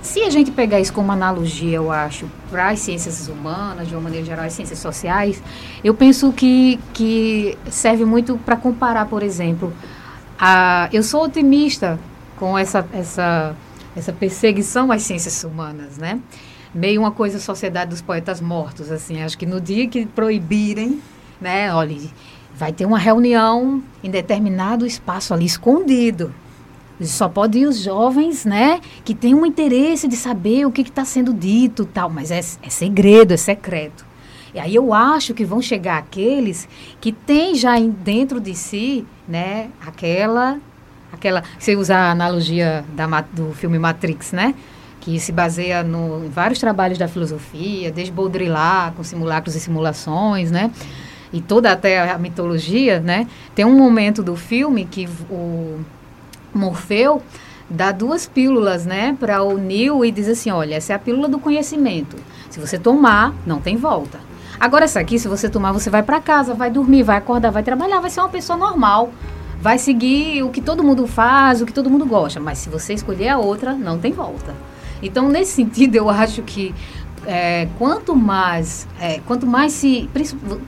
Se a gente pegar isso como analogia, eu acho, para as ciências humanas, de uma maneira geral, as ciências sociais, eu penso que, que serve muito para comparar, por exemplo, a, eu sou otimista com essa, essa essa perseguição às ciências humanas, né? Meio uma coisa sociedade dos poetas mortos, assim. Acho que no dia que proibirem, né? Olha, vai ter uma reunião em determinado espaço ali escondido. Só pode ir os jovens, né? Que têm um interesse de saber o que está sendo dito, tal. Mas é, é segredo, é secreto. E aí eu acho que vão chegar aqueles que têm já dentro de si, né, aquela aquela, você usa a analogia da, do filme Matrix, né? Que se baseia no, em vários trabalhos da filosofia, desde Baudrillard, com simulacros e simulações, né? E toda até a mitologia, né? Tem um momento do filme que o Morfeu dá duas pílulas, né, para o Neo e diz assim, olha, essa é a pílula do conhecimento. Se você tomar, não tem volta. Agora essa aqui, se você tomar, você vai para casa, vai dormir, vai acordar, vai trabalhar, vai ser uma pessoa normal vai seguir o que todo mundo faz, o que todo mundo gosta. Mas se você escolher a outra, não tem volta. Então, nesse sentido, eu acho que é, quanto mais, é, quanto mais se,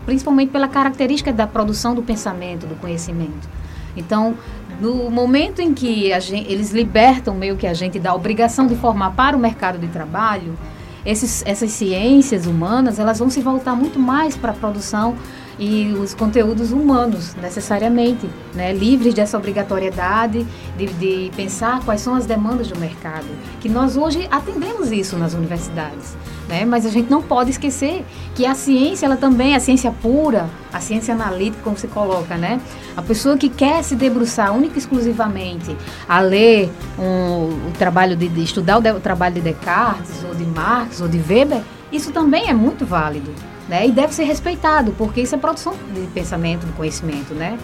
principalmente pela característica da produção do pensamento, do conhecimento. Então, no momento em que gente, eles libertam meio que a gente da obrigação de formar para o mercado de trabalho, esses, essas ciências humanas elas vão se voltar muito mais para a produção e os conteúdos humanos, necessariamente, né? livres dessa obrigatoriedade de, de pensar quais são as demandas do mercado. Que nós hoje atendemos isso nas universidades, né? mas a gente não pode esquecer que a ciência, ela também, a ciência pura, a ciência analítica, como se coloca, né? A pessoa que quer se debruçar única e exclusivamente a ler um, o trabalho de, de estudar o, de, o trabalho de Descartes, ou de Marx, ou de Weber, isso também é muito válido né? E deve ser respeitado, porque isso é produção de pensamento, de conhecimento, né?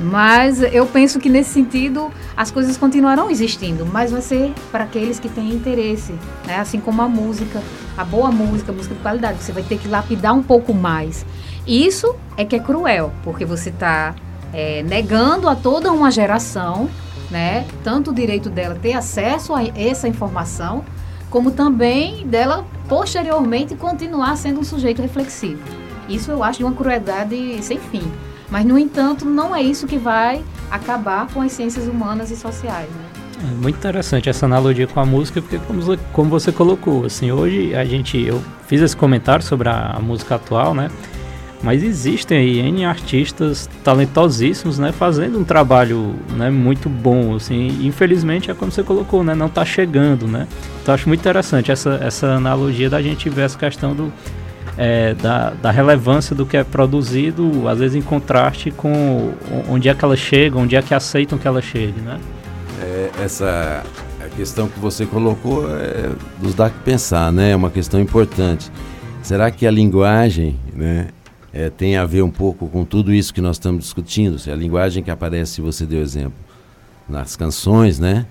Mas eu penso que nesse sentido as coisas continuarão existindo, mas vai ser para aqueles que têm interesse, né? Assim como a música, a boa música, a música de qualidade, você vai ter que lapidar um pouco mais. Isso é que é cruel, porque você está é, negando a toda uma geração, né? Tanto o direito dela ter acesso a essa informação, como também dela posteriormente continuar sendo um sujeito reflexivo. Isso eu acho de uma crueldade sem fim. Mas, no entanto, não é isso que vai acabar com as ciências humanas e sociais. Né? É muito interessante essa analogia com a música, porque como, você colocou, assim, hoje a gente, eu fiz esse comentário sobre a, a música atual, né? Mas existem aí N artistas talentosíssimos, né, fazendo um trabalho, né, muito bom, assim, infelizmente é como você colocou, né, não está chegando, né. Então acho muito interessante essa, essa analogia da gente ver essa questão do, é, da, da relevância do que é produzido, às vezes em contraste com onde é que ela chega, onde é que aceitam que ela chegue, né. É, essa questão que você colocou é, nos dá que pensar, né, é uma questão importante. Será que a linguagem, né, é, tem a ver um pouco com tudo isso que nós estamos discutindo. A linguagem que aparece, você deu exemplo, nas canções, né?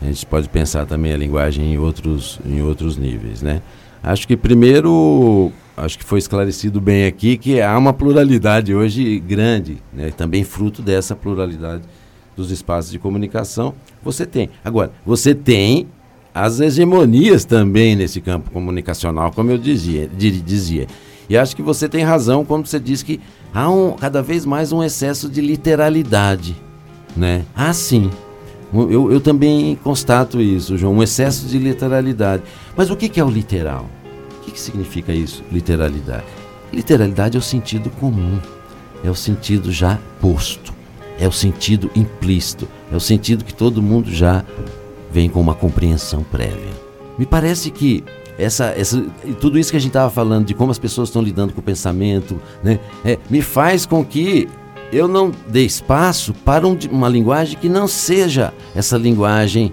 A gente pode pensar também a linguagem em outros, em outros níveis, né? Acho que primeiro, acho que foi esclarecido bem aqui que há uma pluralidade hoje grande, né? Também fruto dessa pluralidade dos espaços de comunicação. Você tem. Agora, você tem as hegemonias também nesse campo comunicacional, como eu dizia. dizia. E acho que você tem razão quando você diz que há um, cada vez mais um excesso de literalidade. Né? Ah, sim. Eu, eu também constato isso, João, um excesso de literalidade. Mas o que, é o literal? O que significa isso, literalidade? Literalidade é o sentido comum, é o sentido já posto, é o sentido implícito, é o sentido que todo mundo já vem com uma compreensão prévia. Me parece que essa, essa, tudo isso que a gente estava falando de como as pessoas estão lidando com o pensamento, né, é, me faz com que eu não dê espaço para um, uma linguagem que não seja essa linguagem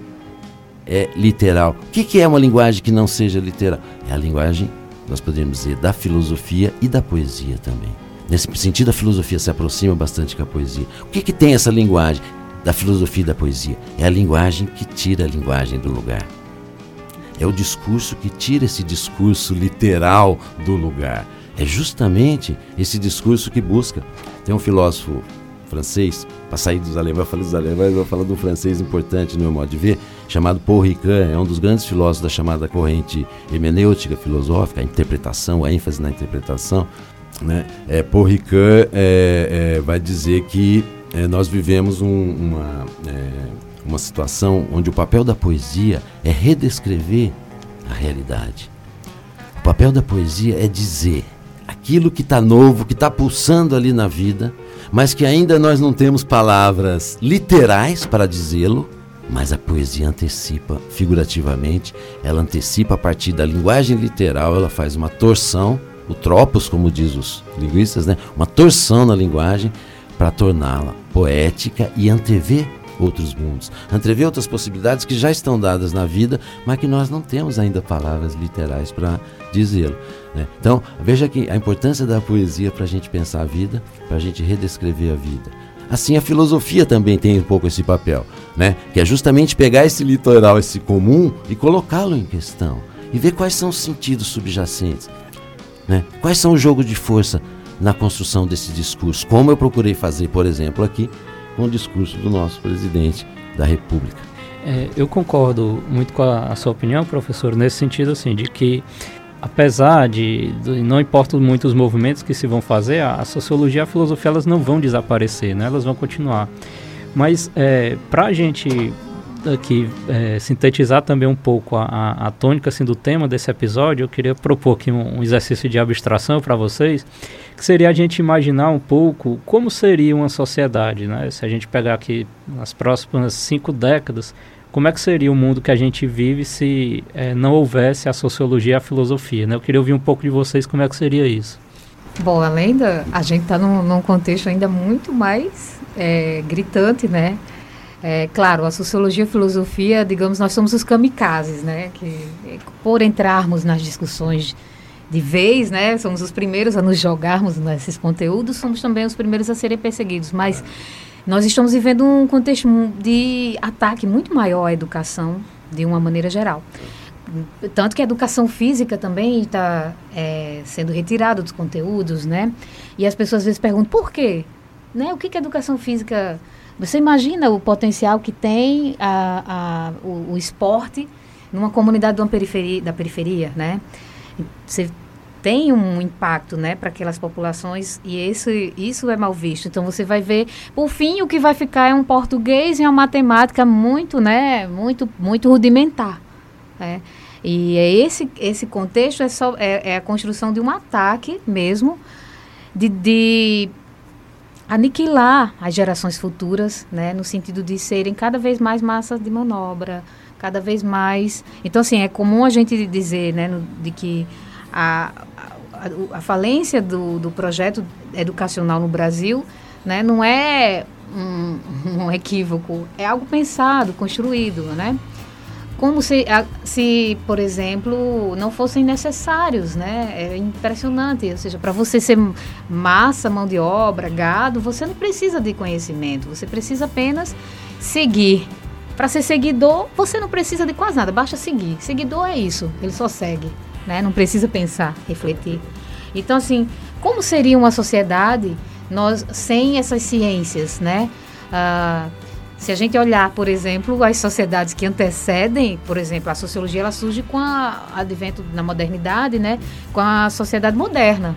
é, literal. O que, que é uma linguagem que não seja literal? É a linguagem, nós podemos dizer, da filosofia e da poesia também. Nesse sentido, a filosofia se aproxima bastante com a poesia. O que, que tem essa linguagem da filosofia e da poesia? É a linguagem que tira a linguagem do lugar. É o discurso que tira esse discurso literal do lugar. É justamente esse discurso que busca. Tem um filósofo francês, para sair dos alemães, eu falei dos alemães, eu falar de um francês importante no meu modo de ver, chamado Paul é um dos grandes filósofos da chamada corrente hermenêutica filosófica, a interpretação, a ênfase na interpretação. Né? É, Paul é, é, vai dizer que é, nós vivemos um, uma é, uma situação onde o papel da poesia é redescrever a realidade. O papel da poesia é dizer aquilo que está novo, que está pulsando ali na vida, mas que ainda nós não temos palavras literais para dizê-lo, mas a poesia antecipa figurativamente, ela antecipa a partir da linguagem literal, ela faz uma torção, o tropos, como diz os linguistas, né? uma torção na linguagem para torná-la poética e antever outros mundos, antrever outras possibilidades que já estão dadas na vida, mas que nós não temos ainda palavras literais para dizê-lo. Né? Então, veja que a importância da poesia para a gente pensar a vida, para a gente redescrever a vida. Assim, a filosofia também tem um pouco esse papel, né? que é justamente pegar esse litoral, esse comum, e colocá-lo em questão, e ver quais são os sentidos subjacentes, né? quais são os jogos de força na construção desse discurso, como eu procurei fazer, por exemplo, aqui com o discurso do nosso presidente da República. É, eu concordo muito com a, a, sua opinião, professor, nesse sentido assim, de que apesar de, de, não importam muito os movimentos que se vão fazer, a, a, sociologia e a filosofia elas não vão desaparecer, né? elas vão continuar. Mas é, para a gente aqui é, sintetizar também um pouco a, a, a, tônica assim, do tema desse episódio, eu queria propor aqui um, um exercício de abstração para vocês, que seria a gente imaginar um pouco como seria uma sociedade, né? Se a gente pegar aqui nas próximas cinco décadas, como é que seria o mundo que a gente vive se é, não houvesse a sociologia e a filosofia, né? Eu queria ouvir um pouco de vocês como é que seria isso. Bom, além da... A gente está num, num, contexto ainda muito mais é, gritante, né? É, claro, a sociologia e a filosofia, digamos, nós somos os kamikazes, né? Que por entrarmos nas discussões de vez, né? Somos os primeiros a nos jogarmos nesses conteúdos, somos também os primeiros a serem perseguidos. Mas nós estamos vivendo um contexto de ataque muito maior à educação, de uma maneira geral. Tanto que a educação física também está é, sendo retirada dos conteúdos, né? E as pessoas às vezes perguntam por quê? Né? O que, que a educação física você imagina o potencial que tem a, a, o, o esporte numa comunidade periferia, da periferia, né? Você tem um impacto, né, para aquelas populações e isso, isso é mal visto. Então você vai ver, por fim, o que vai ficar é um português e uma matemática muito, né, muito, muito rudimentar, né? E é esse, esse contexto é, só, é, é a construção de um ataque mesmo, de, de aniquilar as gerações futuras, né, no sentido de serem cada vez mais massas de manobra, cada vez mais. Então, assim, é comum a gente dizer, né, no, de que a, a, a falência do, do projeto educacional no Brasil, né, não é um, um equívoco, é algo pensado, construído, né? Como se, se, por exemplo, não fossem necessários, né? É impressionante. Ou seja, para você ser massa, mão de obra, gado, você não precisa de conhecimento, você precisa apenas seguir. Para ser seguidor, você não precisa de quase nada, basta seguir. Seguidor é isso, ele só segue, né? Não precisa pensar, refletir. Então, assim, como seria uma sociedade nós sem essas ciências, né? Ah, se a gente olhar, por exemplo, as sociedades que antecedem, por exemplo, a sociologia ela surge com o advento na modernidade, né, com a sociedade moderna.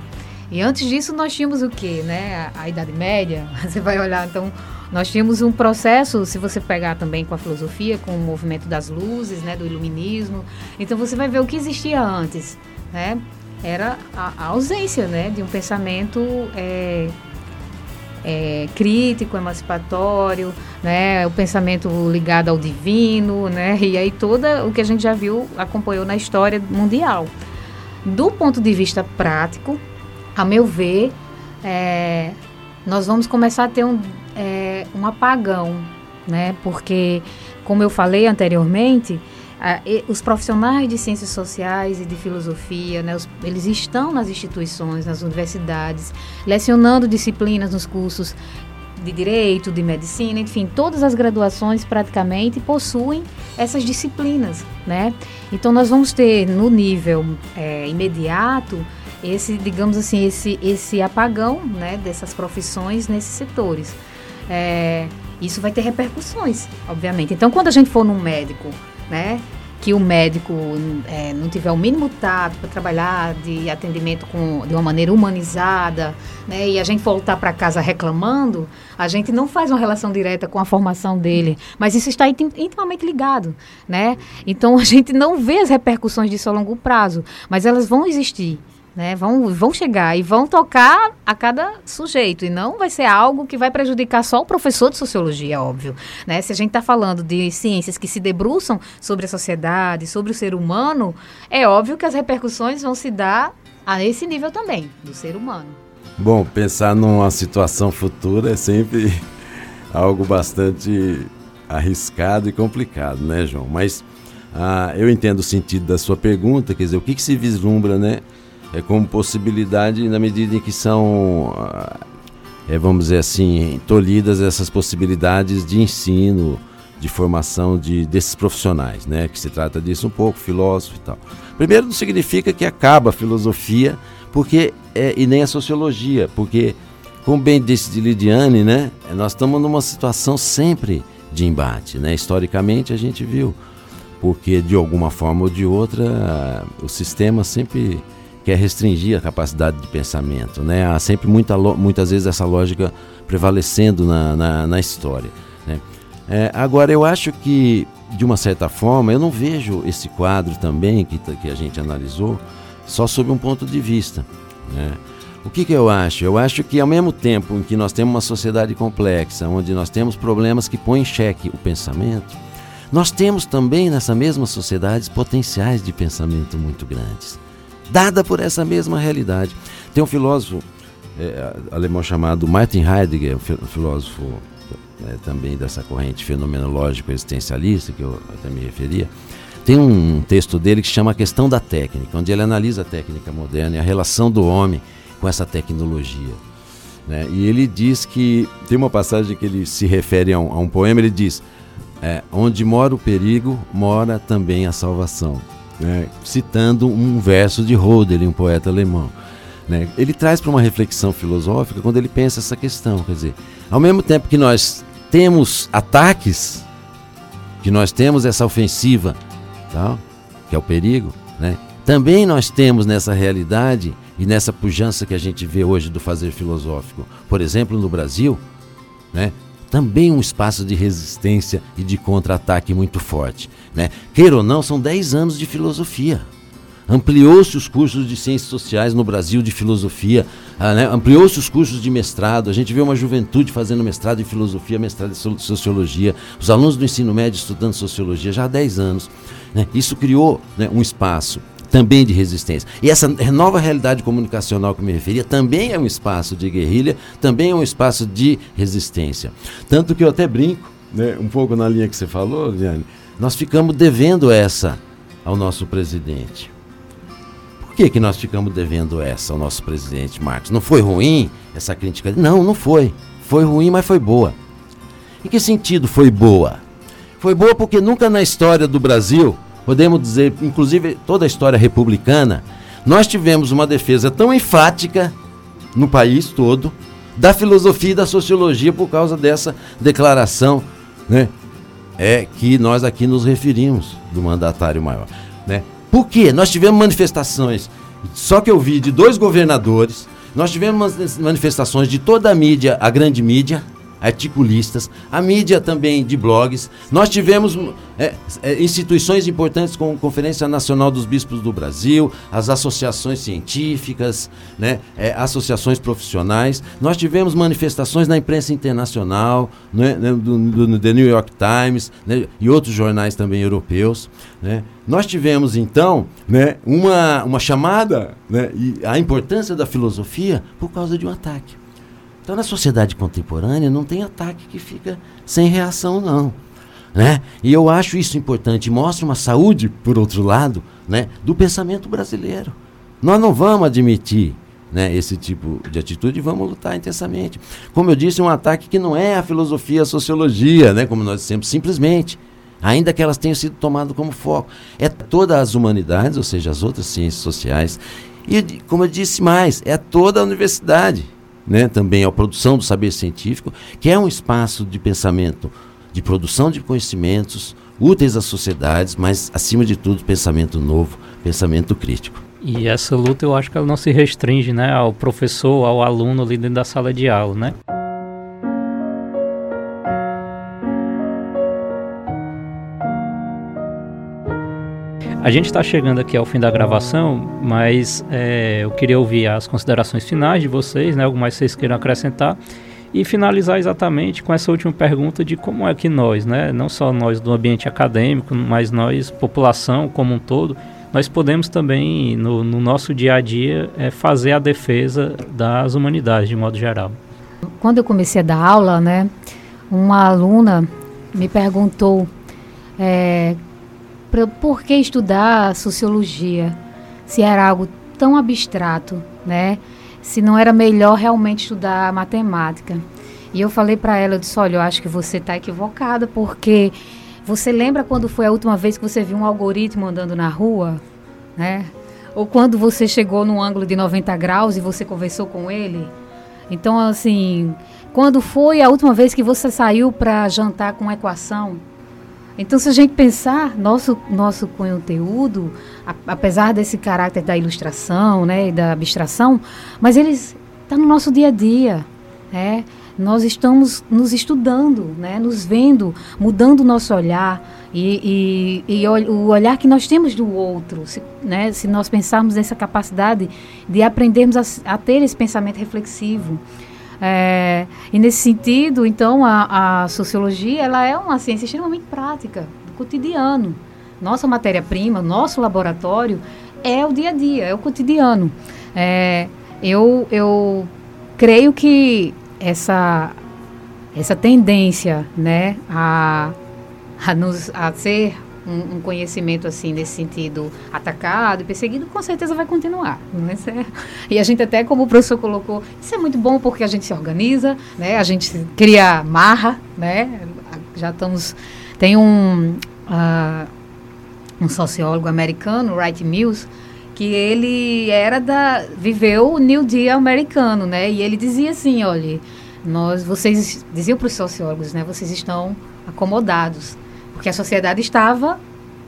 E antes disso nós tínhamos o quê, né? A, a Idade Média. Você vai olhar, então, nós tínhamos um processo, se você pegar também com a filosofia, com o movimento das luzes, né, do iluminismo. Então você vai ver o que existia antes, né? Era a, a ausência, né, de um pensamento é, é, crítico, emancipatório, né, o pensamento ligado ao divino, né, e aí toda o que a gente já viu, acompanhou na história mundial. Do ponto de vista prático, a meu ver, é, nós vamos começar a ter um, é, um apagão, né, porque, como eu falei anteriormente, os profissionais de ciências sociais e de filosofia, né, os, eles estão nas instituições, nas universidades, lecionando disciplinas nos cursos de direito, de medicina, enfim, todas as graduações praticamente possuem essas disciplinas, né? Então nós vamos ter no nível é, imediato esse, digamos assim, esse esse apagão, né, dessas profissões nesses setores. É, isso vai ter repercussões, obviamente. Então, quando a gente for num médico né? Que o médico é, não tiver o mínimo tato para trabalhar de atendimento com, de uma maneira humanizada, né? E a gente voltar para casa reclamando, a gente não faz uma relação direta com a formação dele, mas isso está intimamente ligado, né? Então a gente não vê as repercussões disso a longo prazo, mas elas vão existir né? Vão, vão chegar e vão tocar a cada sujeito. E não vai ser algo que vai prejudicar só o professor de sociologia, óbvio. Né? Se a gente está falando de ciências que se debruçam sobre a sociedade, sobre o ser humano, é óbvio que as repercussões vão se dar a esse nível também, do ser humano. Bom, pensar numa situação futura é sempre algo bastante arriscado e complicado, né, João? Mas ah, eu entendo o sentido da sua pergunta, quer dizer, o que, que se vislumbra, né? É, como possibilidade na medida em que são, é, vamos dizer assim, tolhidas essas possibilidades de ensino, de formação de, desses profissionais, né? Que se trata disso um pouco, filósofo e tal. Primeiro, não significa que acaba a filosofia, porque é, e nem a sociologia, porque, como bem disse de Lidiane, né? Nós estamos numa situação sempre de embate, né? Historicamente a gente viu, porque de alguma forma ou de outra o sistema sempre quer restringir a capacidade de pensamento. Né? Há sempre muita, muitas vezes essa lógica prevalecendo na, na, na história. Né? É, agora, eu acho que, de uma certa forma, eu não vejo esse quadro também que, que a gente analisou só sob um ponto de vista. Né? O que, que eu acho? Eu acho que, ao mesmo tempo em que nós temos uma sociedade complexa, onde nós temos problemas que põem em xeque o pensamento, nós temos também nessa mesma sociedade potenciais de pensamento muito grandes dada por essa mesma realidade. Tem um filósofo é, alemão chamado Martin Heidegger, um filósofo é, também dessa corrente fenomenológico existencialista que eu até me referia. Tem um texto dele que chama A Questão da Técnica, onde ele analisa a técnica moderna e a relação do homem com essa tecnologia. Né? E ele diz que tem uma passagem que ele se refere a um, a um poema. Ele diz: é, onde mora o perigo, mora também a salvação né, citando um verso de Hölderlin, um poeta alemão. Né? Ele traz para uma reflexão filosófica quando ele pensa essa questão, quer dizer, ao mesmo tempo que nós temos ataques, que nós temos essa ofensiva tal, que é o perigo, né? Também nós temos nessa realidade e nessa pujança que a gente vê hoje do fazer filosófico, por exemplo, no Brasil, né? Também um espaço de resistência e de contra-ataque muito forte, né? Queira ou não, são 10 anos de filosofia. Ampliou-se os cursos de ciências sociais no Brasil de filosofia, ah, né? ampliou-se os cursos de mestrado. A gente vê uma juventude fazendo mestrado em filosofia, mestrado em sociologia, os alunos do ensino médio estudando sociologia já há 10 anos. Né? Isso criou né, um espaço também de resistência. E essa nova realidade comunicacional que me referia também é um espaço de guerrilha, também é um espaço de resistência. Tanto que eu até brinco, né, um pouco na linha que você falou, Liane, nós ficamos devendo essa ao nosso presidente que, que nós ficamos devendo essa ao nosso presidente Marcos? Não foi ruim essa crítica? Não, não foi. Foi ruim, mas foi boa. Em que sentido foi boa? Foi boa porque nunca na história do Brasil, podemos dizer, inclusive toda a história republicana, nós tivemos uma defesa tão enfática no país todo da filosofia e da sociologia por causa dessa declaração, né? É que nós aqui nos referimos do mandatário maior, né? Por quê? Nós tivemos manifestações, só que eu vi de dois governadores, nós tivemos manifestações de toda a mídia, a grande mídia, articulistas, a mídia também de blogs. Nós tivemos é, é, instituições importantes como a Conferência Nacional dos Bispos do Brasil, as associações científicas, né, é, associações profissionais. Nós tivemos manifestações na imprensa internacional, né, né do, do, The New York Times né, e outros jornais também europeus. Né. Nós tivemos então né, uma, uma chamada né, e a importância da filosofia por causa de um ataque. Então, na sociedade contemporânea, não tem ataque que fica sem reação, não. Né? E eu acho isso importante. Mostra uma saúde, por outro lado, né, do pensamento brasileiro. Nós não vamos admitir né, esse tipo de atitude e vamos lutar intensamente. Como eu disse, um ataque que não é a filosofia, a sociologia, né, como nós dissemos, simplesmente. Ainda que elas tenham sido tomadas como foco. É todas as humanidades, ou seja, as outras ciências sociais. E, como eu disse mais, é toda a universidade né, também a produção do saber científico, que é um espaço de pensamento, de produção de conhecimentos úteis às sociedades, mas, acima de tudo, pensamento novo, pensamento crítico. E essa luta eu acho que ela não se restringe né, ao professor, ao aluno ali dentro da sala de aula, né? A gente está chegando aqui ao fim da gravação, mas é, eu queria ouvir as considerações finais de vocês, né, algo mais vocês queiram acrescentar, e finalizar exatamente com essa última pergunta de como é que nós, né, não só nós do ambiente acadêmico, mas nós, população como um todo, nós podemos também, no, no nosso dia a dia, é, fazer a defesa das humanidades de modo geral. Quando eu comecei a dar aula, né, uma aluna me perguntou é, por que estudar sociologia se era algo tão abstrato, né? Se não era melhor realmente estudar matemática. E eu falei para ela, eu disse, olha, eu acho que você está equivocada, porque você lembra quando foi a última vez que você viu um algoritmo andando na rua, né? Ou quando você chegou num ângulo de 90 graus e você conversou com ele? Então, assim, quando foi a última vez que você saiu para jantar com equação? Então, se a gente pensar nosso nosso conteúdo, a, apesar desse caráter da ilustração, né, da abstração, mas ele está no nosso dia a dia, né? Nós estamos nos estudando, né, nos vendo, mudando o nosso olhar e, e, e o olhar que nós temos do outro, se, né, se nós pensarmos nessa capacidade de aprendermos a, a ter esse pensamento reflexivo. É, e nesse sentido, então, a, a, sociologia ela é uma ciência extremamente prática, do cotidiano. Nossa matéria-prima, nosso laboratório é o dia a dia, é o cotidiano. É, eu, eu creio que essa, essa tendência né, a, a, nos, a ser um, um, conhecimento assim nesse sentido atacado e perseguido, com certeza vai continuar. Né? É, e a gente até, como o professor colocou, isso é muito bom porque a gente se organiza, né? a gente cria marra, né? já estamos... Tem um, uh, um sociólogo americano, Wright Mills, que ele era da viveu o New Deal americano, né? E ele dizia assim, olha, nós vocês diziam para os sociólogos, né? Vocês estão acomodados porque a sociedade estava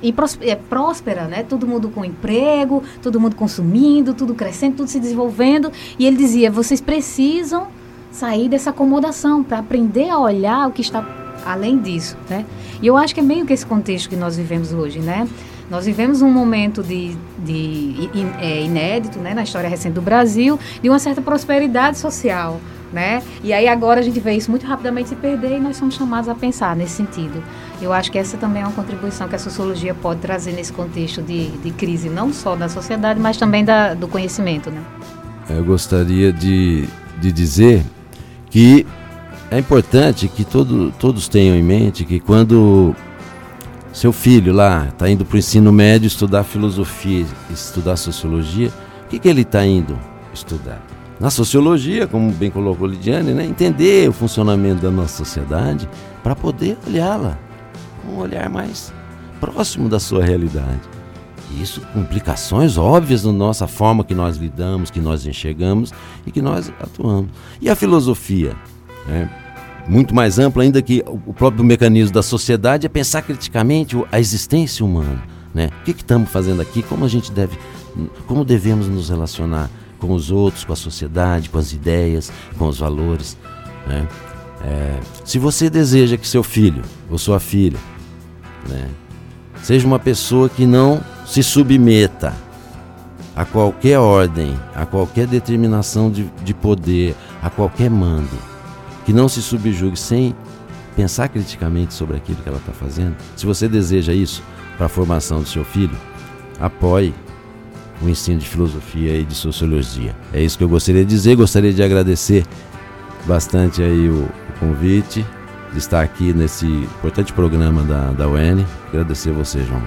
e é próspera, né? Todo mundo com emprego, todo mundo consumindo, tudo crescendo, tudo se desenvolvendo. E ele dizia: vocês precisam sair dessa acomodação para aprender a olhar o que está além disso, né? E eu acho que é meio que esse contexto que nós vivemos hoje, né? Nós vivemos um momento de, de é, inédito, né, na história recente do Brasil, de uma certa prosperidade social, né? E aí agora a gente vê isso muito rapidamente se perder e nós somos chamados a pensar nesse sentido. Eu acho que essa também é uma contribuição que a sociologia pode trazer nesse contexto de, de crise, não só da sociedade, mas também da, do conhecimento, né? Eu gostaria de, de dizer que é importante que todo, todos tenham em mente que quando seu filho lá está indo para o ensino médio estudar filosofia, estudar sociologia, o que, que ele está indo estudar? Na sociologia, como bem colocou Lidiane, né, entender o funcionamento da nossa sociedade para poder olhá-la um olhar mais próximo da sua realidade. Isso com implicações óbvias na nossa forma que nós lidamos, que nós enxergamos e que nós atuamos. E a filosofia? Né? Muito mais ampla ainda que o próprio mecanismo da sociedade é pensar criticamente a existência humana. Né? O que estamos fazendo aqui? Como a gente deve, como devemos nos relacionar com os outros, com a sociedade, com as ideias, com os valores. Né? É, se você deseja que seu filho ou sua filha né, seja uma pessoa que não se submeta a qualquer ordem, a qualquer determinação de, de poder, a qualquer mando, que não se subjugue sem pensar criticamente sobre aquilo que ela está fazendo. Se você deseja isso para a formação do seu filho, apoie o ensino de filosofia e de sociologia. É isso que eu gostaria de dizer. Gostaria de agradecer bastante aí o, o convite de estar aqui nesse importante programa da, da UN. Agradecer você, João.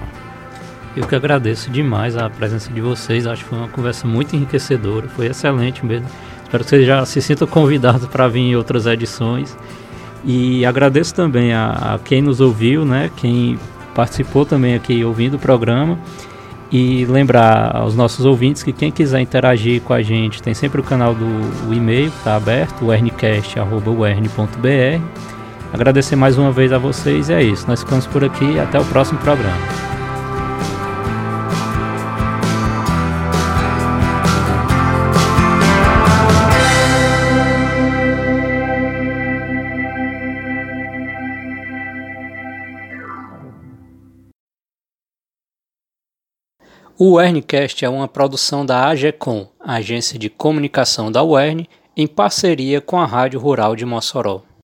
Eu que agradeço demais a presença de vocês. Acho que foi uma conversa muito enriquecedora. Foi excelente mesmo. Espero que vocês já se sintam convidados para vir em outras edições. E agradeço também a, a quem nos ouviu, né? Quem participou também aqui ouvindo o programa. E lembrar aos nossos ouvintes que quem quiser interagir com a gente tem sempre o canal do e-mail está aberto, urncast.urn.br. Agradecer mais uma vez a vocês e é isso. Nós ficamos por aqui e até o próximo programa. O Werncast é uma produção da AGECOM, agência de comunicação da UERN, em parceria com a Rádio Rural de Mossoró.